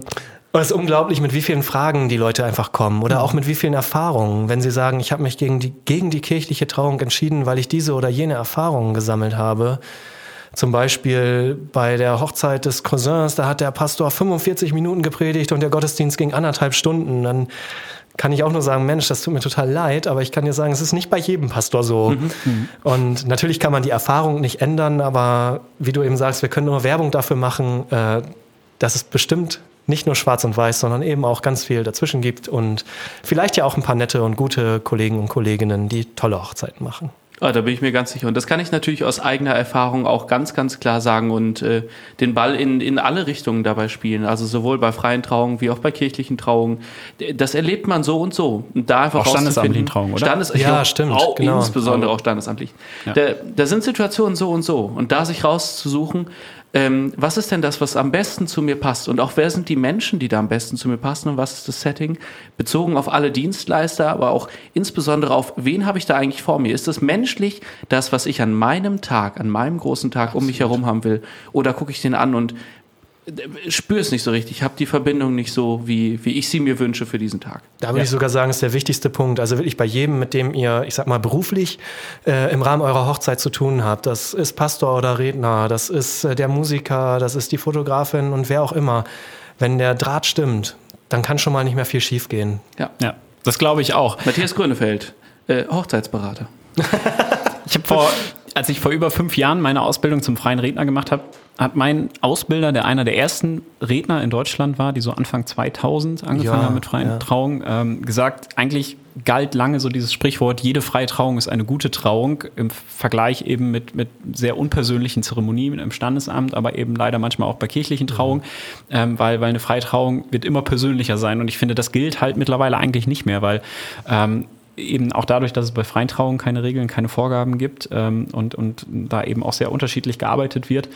und es ist unglaublich, mit wie vielen Fragen die Leute einfach kommen oder auch mit wie vielen Erfahrungen. Wenn sie sagen, ich habe mich gegen die, gegen die kirchliche Trauung entschieden, weil ich diese oder jene Erfahrungen gesammelt habe. Zum Beispiel bei der Hochzeit des Cousins, da hat der Pastor 45 Minuten gepredigt und der Gottesdienst ging anderthalb Stunden. Dann kann ich auch nur sagen, Mensch, das tut mir total leid, aber ich kann dir sagen, es ist nicht bei jedem Pastor so. Und natürlich kann man die Erfahrung nicht ändern, aber wie du eben sagst, wir können nur Werbung dafür machen, äh, dass es bestimmt nicht nur schwarz und weiß, sondern eben auch ganz viel dazwischen gibt und vielleicht ja auch ein paar nette und gute Kollegen und Kolleginnen, die tolle Hochzeiten machen.
Ah, da bin ich mir ganz sicher. Und das kann ich natürlich aus eigener Erfahrung auch ganz, ganz klar sagen und äh, den Ball in, in alle Richtungen dabei spielen. Also sowohl bei freien Trauungen wie auch bei kirchlichen Trauungen. Das erlebt man so und so. Und da einfach
Auch standesamtlichen Trauungen, oder?
Standes
Ja,
ja,
stimmt,
Auch
genau.
insbesondere auch standesamtlich.
Ja.
Da, da sind Situationen so und so. Und da sich rauszusuchen, ähm, was ist denn das, was am besten zu mir passt? Und auch wer sind die Menschen, die da am besten zu mir passen und was ist das Setting? Bezogen auf alle Dienstleister, aber auch insbesondere auf, wen habe ich da eigentlich vor mir? Ist das menschlich, das, was ich an meinem Tag, an meinem großen Tag um mich herum haben will? Oder gucke ich den an und spüre es nicht so richtig, habe die Verbindung nicht so, wie, wie ich sie mir wünsche für diesen Tag.
Da würde ja. ich sogar sagen, ist der wichtigste Punkt. Also wirklich bei jedem, mit dem ihr, ich sag mal, beruflich äh, im Rahmen eurer Hochzeit zu tun habt. Das ist Pastor oder Redner, das ist äh, der Musiker, das ist die Fotografin und wer auch immer. Wenn der Draht stimmt, dann kann schon mal nicht mehr viel schiefgehen.
Ja, ja das glaube ich auch.
Matthias Grönefeld, äh, Hochzeitsberater.
ich habe vor, als ich vor über fünf Jahren meine Ausbildung zum freien Redner gemacht habe, hat mein Ausbilder, der einer der ersten Redner in Deutschland war, die so Anfang 2000 angefangen ja, haben mit freien ja. Trauung, ähm, gesagt, eigentlich galt lange so dieses Sprichwort, jede freie Trauung ist eine gute Trauung, im Vergleich eben mit, mit sehr unpersönlichen Zeremonien im Standesamt, aber eben leider manchmal auch bei kirchlichen Trauungen, mhm. ähm, weil, weil eine freie Trauung wird immer persönlicher sein und ich finde, das gilt halt mittlerweile eigentlich nicht mehr, weil ähm, eben auch dadurch, dass es bei freien Trauungen keine Regeln, keine Vorgaben gibt ähm, und, und da eben auch sehr unterschiedlich gearbeitet wird,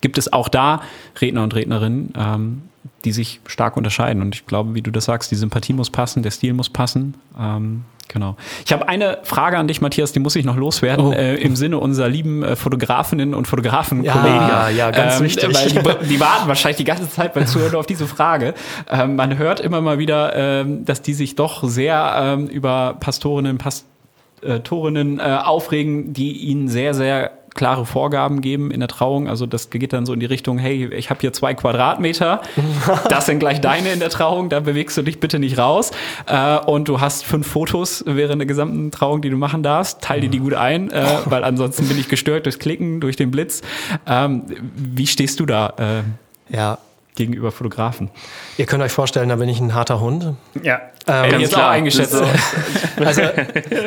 gibt es auch da Redner und Rednerinnen, ähm, die sich stark unterscheiden. Und ich glaube, wie du das sagst, die Sympathie muss passen, der Stil muss passen. Ähm, genau. Ich habe eine Frage an dich, Matthias, die muss ich noch loswerden, oh. äh, im Sinne unserer lieben äh, Fotografinnen und Fotografenkollegen.
Ja, ja, ganz ähm, wichtig.
Weil die, die, warten wahrscheinlich die ganze Zeit beim Zuhören auf diese Frage. Ähm, man hört immer mal wieder, ähm, dass die sich doch sehr ähm, über Pastorinnen, Pastorinnen äh, aufregen, die ihnen sehr, sehr klare Vorgaben geben in der Trauung. Also das geht dann so in die Richtung, hey, ich habe hier zwei Quadratmeter, das sind gleich deine in der Trauung, da bewegst du dich bitte nicht raus. Äh, und du hast fünf Fotos während der gesamten Trauung, die du machen darfst. Teil dir die gut ein, äh, weil ansonsten bin ich gestört durchs Klicken, durch den Blitz. Ähm, wie stehst du da? Äh, ja, gegenüber Fotografen.
Ihr könnt euch vorstellen, da bin ich ein harter Hund.
Ja, ähm, ganz klar eingeschätzt. So.
also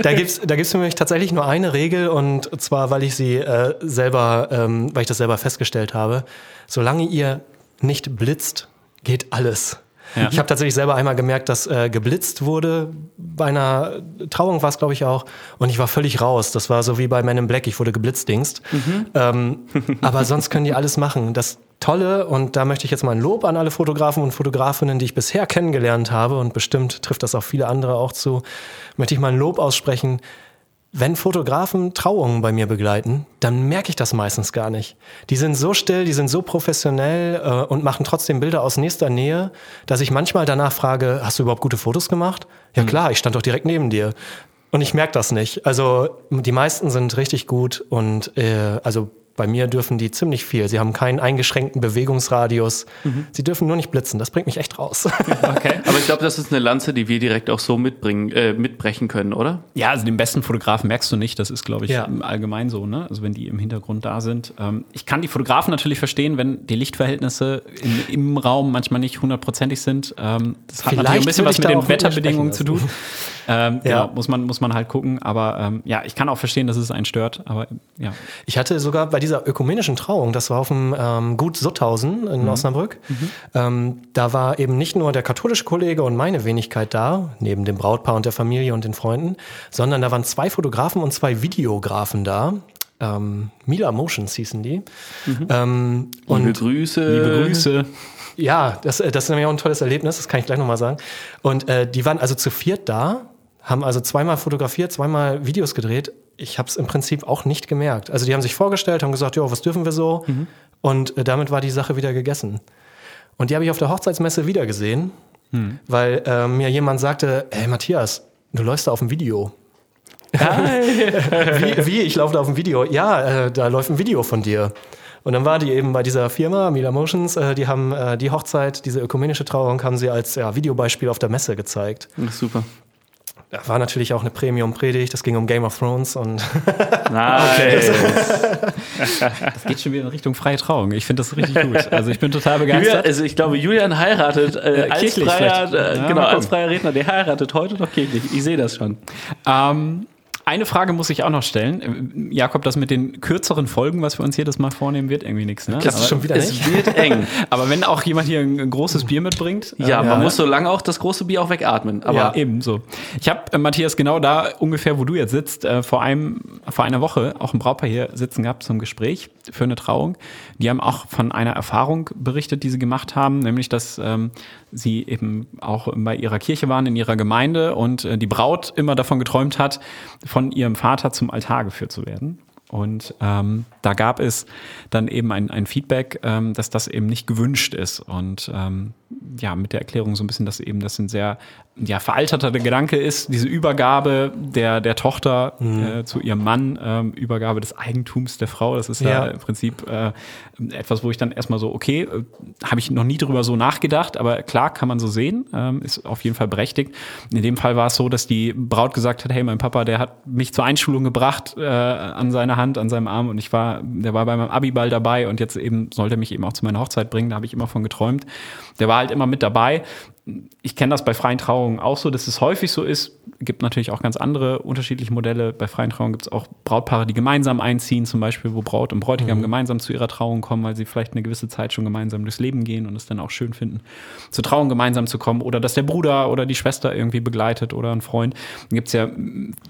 da gibt es da gibt's für mich tatsächlich nur eine Regel und zwar, weil ich sie äh, selber, ähm, weil ich das selber festgestellt habe. Solange ihr nicht blitzt, geht alles. Ja. Ich habe tatsächlich selber einmal gemerkt, dass äh, geblitzt wurde. Bei einer Trauung war es, glaube ich, auch. Und ich war völlig raus. Das war so wie bei Men in Black. Ich wurde geblitzdingst. Mhm. Ähm, aber sonst können die alles machen. Das Tolle, und da möchte ich jetzt mal ein Lob an alle Fotografen und Fotografinnen, die ich bisher kennengelernt habe, und bestimmt trifft das auch viele andere auch zu, möchte ich mal ein Lob aussprechen. Wenn Fotografen Trauungen bei mir begleiten, dann merke ich das meistens gar nicht. Die sind so still, die sind so professionell äh, und machen trotzdem Bilder aus nächster Nähe, dass ich manchmal danach frage, hast du überhaupt gute Fotos gemacht? Ja mhm. klar, ich stand doch direkt neben dir. Und ich merke das nicht. Also die meisten sind richtig gut und äh, also bei mir dürfen die ziemlich viel. Sie haben keinen eingeschränkten Bewegungsradius. Mhm. Sie dürfen nur nicht blitzen. Das bringt mich echt raus.
Okay. Aber ich glaube, das ist eine Lanze, die wir direkt auch so mitbringen, äh, mitbrechen können, oder?
Ja, also den besten Fotografen merkst du nicht. Das ist, glaube ich, ja. allgemein so. Ne? Also wenn die im Hintergrund da sind. Ähm, ich kann die Fotografen natürlich verstehen, wenn die Lichtverhältnisse in, im Raum manchmal nicht hundertprozentig sind. Ähm, das hat Vielleicht natürlich ein bisschen was mit den Wetterbedingungen zu tun. Ähm, ja. Genau, muss man, muss man halt gucken. Aber ähm, ja, ich kann auch verstehen, dass es einen stört. Aber ja.
Ich hatte sogar bei dieser ökumenischen Trauung, das war auf dem ähm, Gut Sutthausen in mhm. Osnabrück, mhm. Ähm, da war eben nicht nur der katholische Kollege und meine Wenigkeit da, neben dem Brautpaar und der Familie und den Freunden, sondern da waren zwei Fotografen und zwei Videografen da. Ähm, Mila Motions hießen die.
Mhm. Ähm, und liebe Grüße.
Liebe Grüße.
Ja, das, das ist nämlich auch ein tolles Erlebnis, das kann ich gleich nochmal sagen. Und äh, die waren also zu viert da, haben also zweimal fotografiert, zweimal Videos gedreht. Ich habe es im Prinzip auch nicht gemerkt. Also die haben sich vorgestellt, haben gesagt, ja, was dürfen wir so? Mhm. Und äh, damit war die Sache wieder gegessen. Und die habe ich auf der Hochzeitsmesse wieder gesehen, mhm. weil äh, mir jemand sagte, hey Matthias, du läufst da auf dem Video. wie, wie, ich laufe da auf dem Video? Ja, äh, da läuft ein Video von dir. Und dann war die eben bei dieser Firma, Mila Motions, äh, die haben äh, die Hochzeit, diese ökumenische Trauung, haben sie als ja, Videobeispiel auf der Messe gezeigt.
super.
Da war natürlich auch eine Premium-Predigt, das ging um Game of Thrones und.
nice. das geht schon wieder in Richtung freie Trauung. Ich finde das richtig gut. Also ich bin total begeistert.
Julian, also ich glaube, Julian heiratet äh, als, freier, äh, ja, genau, als freier Redner, der heiratet heute noch kirchlich. Ich sehe das schon.
Ähm, eine Frage muss ich auch noch stellen. Äh, Jakob, das mit den kürzeren Folgen, was wir uns jedes Mal vornehmen, wird irgendwie nichts, ne?
Das ist schon wieder es nicht. wird eng.
Aber wenn auch jemand hier ein, großes Bier mitbringt.
Ja, äh, man ja. muss so lange auch das große Bier auch wegatmen.
Aber ja, eben so. Ich habe, äh, Matthias, genau da ungefähr, wo du jetzt sitzt, äh, vor einem, vor einer Woche auch ein Brautpaar hier sitzen gehabt zum Gespräch für eine Trauung. Die haben auch von einer Erfahrung berichtet, die sie gemacht haben, nämlich, dass ähm, sie eben auch bei ihrer Kirche waren, in ihrer Gemeinde und äh, die Braut immer davon geträumt hat, von ihrem Vater zum Altar geführt zu werden. Und ähm, da gab es dann eben ein, ein Feedback, ähm, dass das eben nicht gewünscht ist. Und ähm, ja, mit der Erklärung so ein bisschen, dass eben das ein sehr ja, veralterter Gedanke ist, diese Übergabe der, der Tochter mhm. äh, zu ihrem Mann, ähm, Übergabe des Eigentums der Frau. Das ist ja, ja im Prinzip äh, etwas, wo ich dann erstmal so, okay, äh, habe ich noch nie drüber so nachgedacht, aber klar kann man so sehen, ähm, ist auf jeden Fall berechtigt. In dem Fall war es so, dass die Braut gesagt hat, hey, mein Papa, der hat mich zur Einschulung gebracht äh, an seiner Hand, an seinem Arm und ich war, der war bei meinem Abiball dabei und jetzt eben sollte er mich eben auch zu meiner Hochzeit bringen, da habe ich immer von geträumt. Der war halt immer mit dabei ich kenne das bei freien Trauungen auch so, dass es häufig so ist. Gibt natürlich auch ganz andere unterschiedliche Modelle. Bei freien Trauungen gibt es auch Brautpaare, die gemeinsam einziehen, zum Beispiel, wo Braut und Bräutigam mhm. gemeinsam zu ihrer Trauung kommen, weil sie vielleicht eine gewisse Zeit schon gemeinsam durchs Leben gehen und es dann auch schön finden, zur Trauung gemeinsam zu kommen. Oder dass der Bruder oder die Schwester irgendwie begleitet oder ein Freund. Da gibt es ja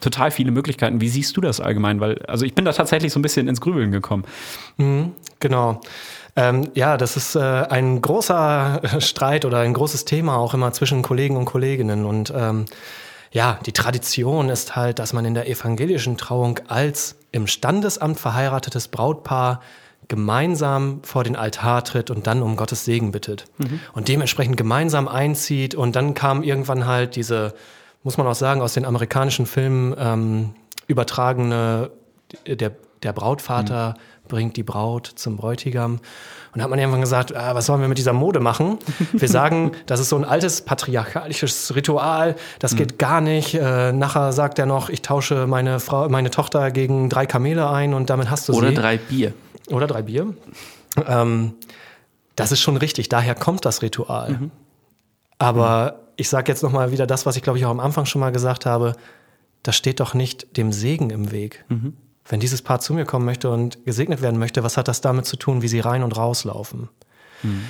total viele Möglichkeiten. Wie siehst du das allgemein? Weil, also ich bin da tatsächlich so ein bisschen ins Grübeln gekommen.
Mhm, genau. Ähm, ja, das ist äh, ein großer Streit oder ein großes Thema auch immer zwischen Kollegen und Kolleginnen. Und ähm, ja, die Tradition ist halt, dass man in der evangelischen Trauung als im Standesamt verheiratetes Brautpaar gemeinsam vor den Altar tritt und dann um Gottes Segen bittet. Mhm. Und dementsprechend gemeinsam einzieht. Und dann kam irgendwann halt diese, muss man auch sagen, aus den amerikanischen Filmen ähm, übertragene, der, der Brautvater mhm bringt die Braut zum Bräutigam. Und da hat man irgendwann gesagt, ah, was sollen wir mit dieser Mode machen? Wir sagen, das ist so ein altes patriarchalisches Ritual, das geht mhm. gar nicht. Äh, nachher sagt er noch, ich tausche meine Frau, meine Tochter gegen drei Kamele ein und damit hast du
Oder
sie.
Oder drei Bier.
Oder drei Bier. Ähm, das ist schon richtig, daher kommt das Ritual. Mhm. Aber mhm. ich sage jetzt nochmal wieder das, was ich glaube ich auch am Anfang schon mal gesagt habe, das steht doch nicht dem Segen im Weg. Mhm wenn dieses Paar zu mir kommen möchte und gesegnet werden möchte, was hat das damit zu tun, wie sie rein und rauslaufen? Mhm.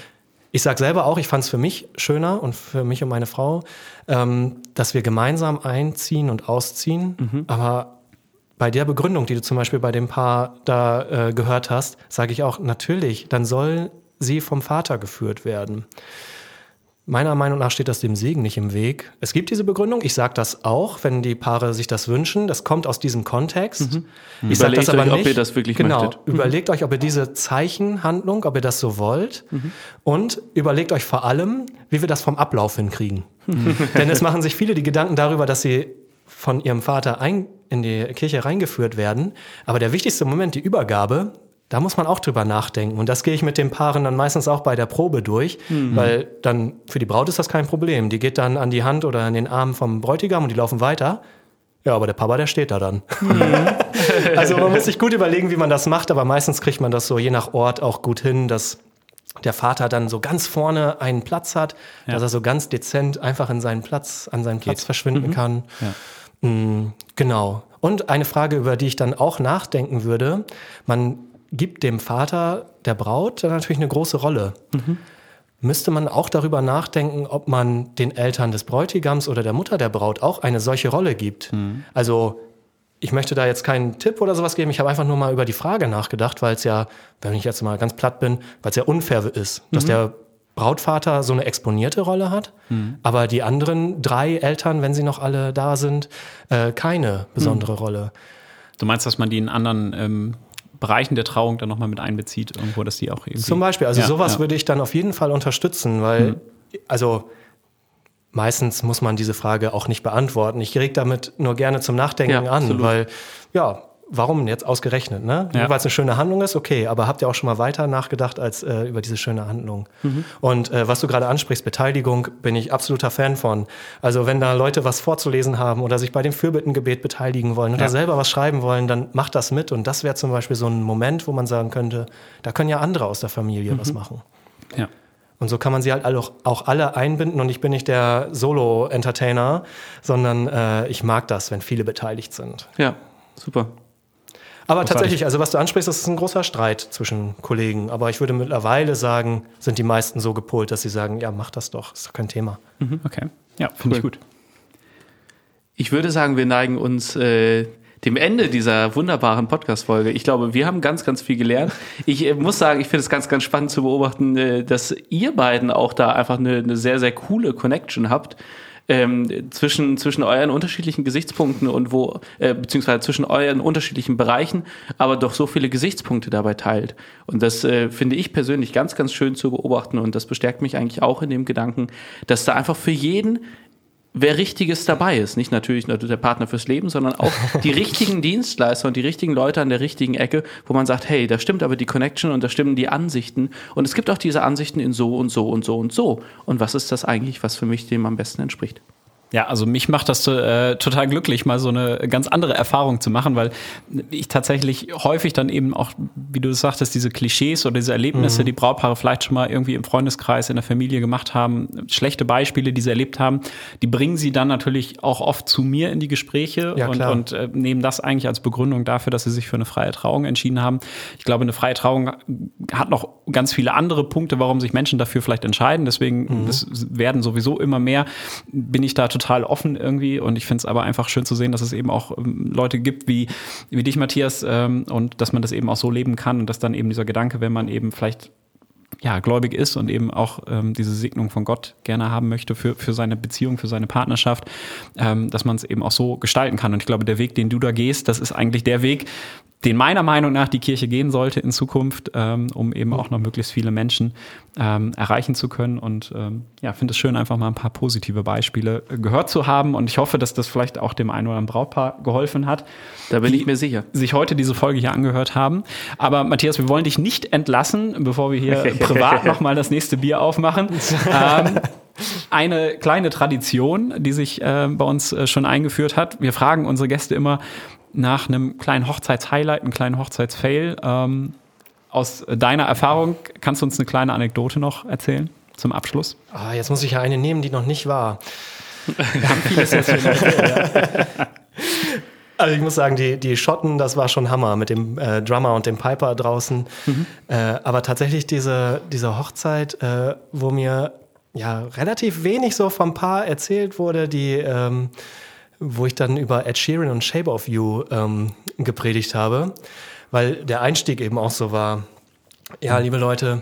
Ich sage selber auch, ich fand es für mich schöner und für mich und meine Frau, ähm, dass wir gemeinsam einziehen und ausziehen. Mhm. Aber bei der Begründung, die du zum Beispiel bei dem Paar da äh, gehört hast, sage ich auch, natürlich, dann soll sie vom Vater geführt werden. Meiner Meinung nach steht das dem Segen nicht im Weg. Es gibt diese Begründung. Ich sage das auch, wenn die Paare sich das wünschen. Das kommt aus diesem Kontext. Mhm.
Ich sage das aber euch, nicht. ob ihr das wirklich
genau.
möchtet.
Mhm. Überlegt euch, ob ihr diese Zeichenhandlung, ob ihr das so wollt. Mhm. Und überlegt euch vor allem, wie wir das vom Ablauf hinkriegen. Mhm. Denn es machen sich viele die Gedanken darüber, dass sie von ihrem Vater ein, in die Kirche reingeführt werden. Aber der wichtigste Moment, die Übergabe, da muss man auch drüber nachdenken. Und das gehe ich mit den Paaren dann meistens auch bei der Probe durch, mhm. weil dann für die Braut ist das kein Problem. Die geht dann an die Hand oder an den Arm vom Bräutigam und die laufen weiter. Ja, aber der Papa, der steht da dann. Mhm. also man muss sich gut überlegen, wie man das macht, aber meistens kriegt man das so je nach Ort auch gut hin, dass der Vater dann so ganz vorne einen Platz hat, ja. dass er so ganz dezent einfach in seinen Platz, an seinen Platz Geht. verschwinden mhm. kann. Ja. Mhm, genau. Und eine Frage, über die ich dann auch nachdenken würde, man gibt dem Vater der Braut natürlich eine große Rolle. Mhm. Müsste man auch darüber nachdenken, ob man den Eltern des Bräutigams oder der Mutter der Braut auch eine solche Rolle gibt? Mhm. Also ich möchte da jetzt keinen Tipp oder sowas geben. Ich habe einfach nur mal über die Frage nachgedacht, weil es ja, wenn ich jetzt mal ganz platt bin, weil es ja unfair ist, dass mhm. der Brautvater so eine exponierte Rolle hat, mhm. aber die anderen drei Eltern, wenn sie noch alle da sind, äh, keine besondere mhm. Rolle.
Du meinst, dass man die in anderen ähm, Bereichen der Trauung dann nochmal mit einbezieht, irgendwo, dass die auch irgendwie.
Zum Beispiel, also ja, sowas ja. würde ich dann auf jeden Fall unterstützen, weil, mhm. also meistens muss man diese Frage auch nicht beantworten. Ich reg damit nur gerne zum Nachdenken ja, an, absolut. weil ja, warum jetzt ausgerechnet? Ne? Ja. Weil es eine schöne Handlung ist, okay, aber habt ihr auch schon mal weiter nachgedacht als äh, über diese schöne Handlung? Mhm. Und äh, was du gerade ansprichst, Beteiligung, bin ich absoluter Fan von. Also wenn da Leute was vorzulesen haben oder sich bei dem Fürbittengebet beteiligen wollen oder ja. selber was schreiben wollen, dann macht das mit. Und das wäre zum Beispiel so ein Moment, wo man sagen könnte, da können ja andere aus der Familie mhm. was machen.
Ja.
Und so kann man sie halt auch, auch alle einbinden und ich bin nicht der Solo-Entertainer, sondern äh, ich mag das, wenn viele beteiligt sind.
Ja, super.
Aber tatsächlich, also was du ansprichst, das ist ein großer Streit zwischen Kollegen. Aber ich würde mittlerweile sagen, sind die meisten so gepolt, dass sie sagen, ja, mach das doch, ist doch kein Thema.
Mhm, okay. Ja, finde ich gut.
Ich würde sagen, wir neigen uns äh, dem Ende dieser wunderbaren Podcast-Folge. Ich glaube, wir haben ganz, ganz viel gelernt. Ich äh, muss sagen, ich finde es ganz, ganz spannend zu beobachten, äh, dass ihr beiden auch da einfach eine, eine sehr, sehr coole Connection habt. Ähm, zwischen, zwischen euren unterschiedlichen Gesichtspunkten und wo, äh, beziehungsweise zwischen euren unterschiedlichen Bereichen, aber doch so viele Gesichtspunkte dabei teilt. Und das äh, finde ich persönlich ganz, ganz schön zu beobachten und das bestärkt mich eigentlich auch in dem Gedanken, dass da einfach für jeden wer Richtiges dabei ist. Nicht natürlich nur der Partner fürs Leben, sondern auch die richtigen Dienstleister und die richtigen Leute an der richtigen Ecke, wo man sagt, hey, da stimmt aber die Connection und da stimmen die Ansichten. Und es gibt auch diese Ansichten in so und so und so und so. Und was ist das eigentlich, was für mich dem am besten entspricht?
Ja, also mich macht das äh, total glücklich, mal so eine ganz andere Erfahrung zu machen, weil ich tatsächlich häufig dann eben auch, wie du sagtest, diese Klischees oder diese Erlebnisse, mhm. die Brautpaare vielleicht schon mal irgendwie im Freundeskreis, in der Familie gemacht haben, schlechte Beispiele, die sie erlebt haben, die bringen sie dann natürlich auch oft zu mir in die Gespräche
Ja,
und, und äh, nehmen das eigentlich als Begründung dafür, dass sie sich für eine freie Trauung entschieden haben. Ich glaube, eine freie Trauung hat noch ganz viele andere Punkte, warum sich Menschen dafür vielleicht entscheiden. Deswegen das werden sowieso immer mehr. Bin ich da total offen irgendwie. Und ich finde es aber einfach schön zu sehen, dass es eben auch ähm, Leute gibt wie, wie dich, Matthias, ähm, und dass man das eben auch so leben kann und dass dann eben dieser Gedanke, wenn man eben vielleicht ja, gläubig ist und eben auch ähm, diese Segnung von Gott gerne haben möchte für, für seine Beziehung, für seine Partnerschaft, ähm, dass man es eben auch so gestalten kann. Und ich glaube, der Weg, den du da gehst, das ist eigentlich der Weg, den meiner Meinung nach die Kirche gehen sollte in Zukunft, ähm, um eben auch noch möglichst viele Menschen ähm, erreichen zu können. Und ähm, ja, finde es schön, einfach mal ein paar positive Beispiele gehört zu haben. Und ich hoffe, dass das vielleicht auch dem einen oder anderen Brautpaar geholfen hat.
Da bin ich mir sicher.
Sich heute diese Folge hier angehört haben. Aber Matthias, wir wollen dich nicht entlassen, bevor wir hier privat nochmal das nächste Bier aufmachen. ähm, eine kleine Tradition, die sich äh, bei uns äh, schon eingeführt hat. Wir fragen unsere Gäste immer nach einem kleinen Hochzeitshighlight, einem kleinen Hochzeitsfail. Ähm, aus deiner Erfahrung kannst du uns eine kleine Anekdote noch erzählen zum Abschluss?
Ah, jetzt muss ich ja eine nehmen, die noch nicht war.
Wir haben vieles jetzt hier noch.
Also ich muss sagen, die, die Schotten, das war schon Hammer mit dem äh, Drummer und dem Piper draußen. Äh, aber tatsächlich diese, diese Hochzeit, äh, wo mir ja relativ wenig so vom Paar erzählt wurde, die, ähm, wo ich dann über Ed Sheeran und Shape of You ähm, gepredigt habe, weil der Einstieg eben auch so war. Ja, liebe Leute,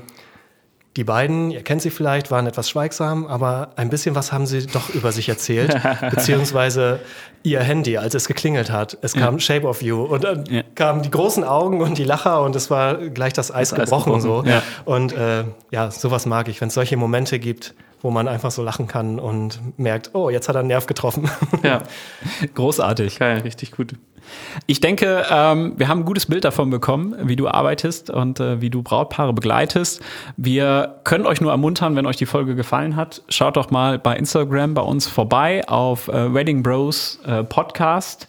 die beiden, ihr kennt sie vielleicht, waren etwas schweigsam, aber ein bisschen was haben sie doch über sich erzählt, beziehungsweise ihr Handy, als es geklingelt hat. Es kam Shape of You und dann
Ja.
Kamen die großen Augen und die Lacher und es war gleich das Eis
Eis
gebrochen,
gebrochen,
so.
ja.
Und äh, ja, sowas mag ich, wenn es solche Momente gibt, wo man einfach so lachen kann und merkt, oh, jetzt hat er einen Nerv getroffen.
Ja,
Großartig.
geil, richtig gut.
Ich denke, ähm, wir haben ein gutes Bild davon bekommen, wie du arbeitest und äh, wie du Brautpaare begleitest. Wir können euch nur ermuntern, wenn euch die Folge gefallen hat, schaut doch mal bei Instagram bei uns vorbei auf äh, Wedding Bros äh, Podcast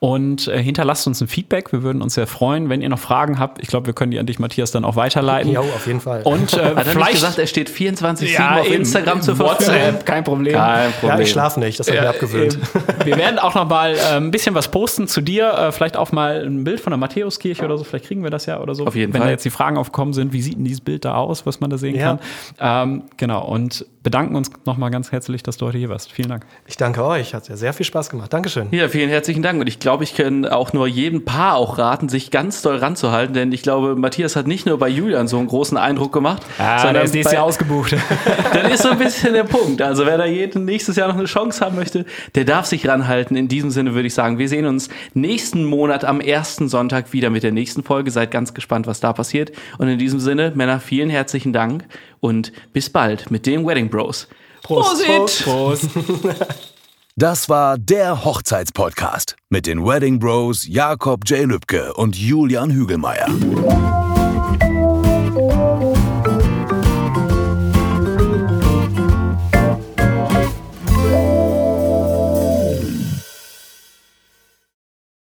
und äh, hinterlasst uns ein Feedback. Wir würden uns sehr freuen, wenn ihr noch Fragen habt. Ich glaube, wir können die an dich, Matthias, dann auch weiterleiten.
ja, auf jeden Fall.
Und äh,
Hat er nicht
vielleicht
gesagt, er steht 24-7
ja,
auf
eben,
Instagram zur Verfügung?
WhatsApp, kein Problem.
Kein Problem.
ja, ich schlafe nicht, das habe ich mir abgewöhnt.
äh, Wir werden auch noch mal äh, ein bisschen was posten zu dir. Äh, vielleicht auch mal ein Bild von der Matthäuskirche oder so. Vielleicht kriegen wir das ja oder so.
Auf jeden
Wenn
Fall.
da jetzt die Fragen aufgekommen sind, wie sieht denn dieses Bild da aus, was man da sehen
Ja.
kann. Ähm, genau. Und bedanken uns noch mal ganz herzlich, dass du heute hier warst. Vielen Dank.
Ich danke euch, hat ja sehr viel Spaß gemacht. Dankeschön.
Ja, vielen herzlichen Dank. Und ich glaube, ich kann auch nur jedem Paar auch raten, sich ganz doll ranzuhalten, denn ich glaube, Matthias hat nicht nur bei Julian so einen großen Eindruck gemacht, sondern bei,
ausgebucht.
dann ist so ein bisschen der Punkt. Also wer da jeden nächstes Jahr noch eine Chance haben möchte, der darf sich ranhalten. In diesem Sinne würde ich sagen, wir sehen uns nächsten Monat am ersten Sonntag wieder mit der nächsten Folge. Seid ganz gespannt, was da passiert. Und in diesem Sinne, Männer, vielen herzlichen Dank und bis bald mit den Wedding Bros.
Prost.
Prosit!
Prost.
Das war der Hochzeitspodcast mit den Wedding Bros Jakob J. Lübke und Julian Hügelmeier.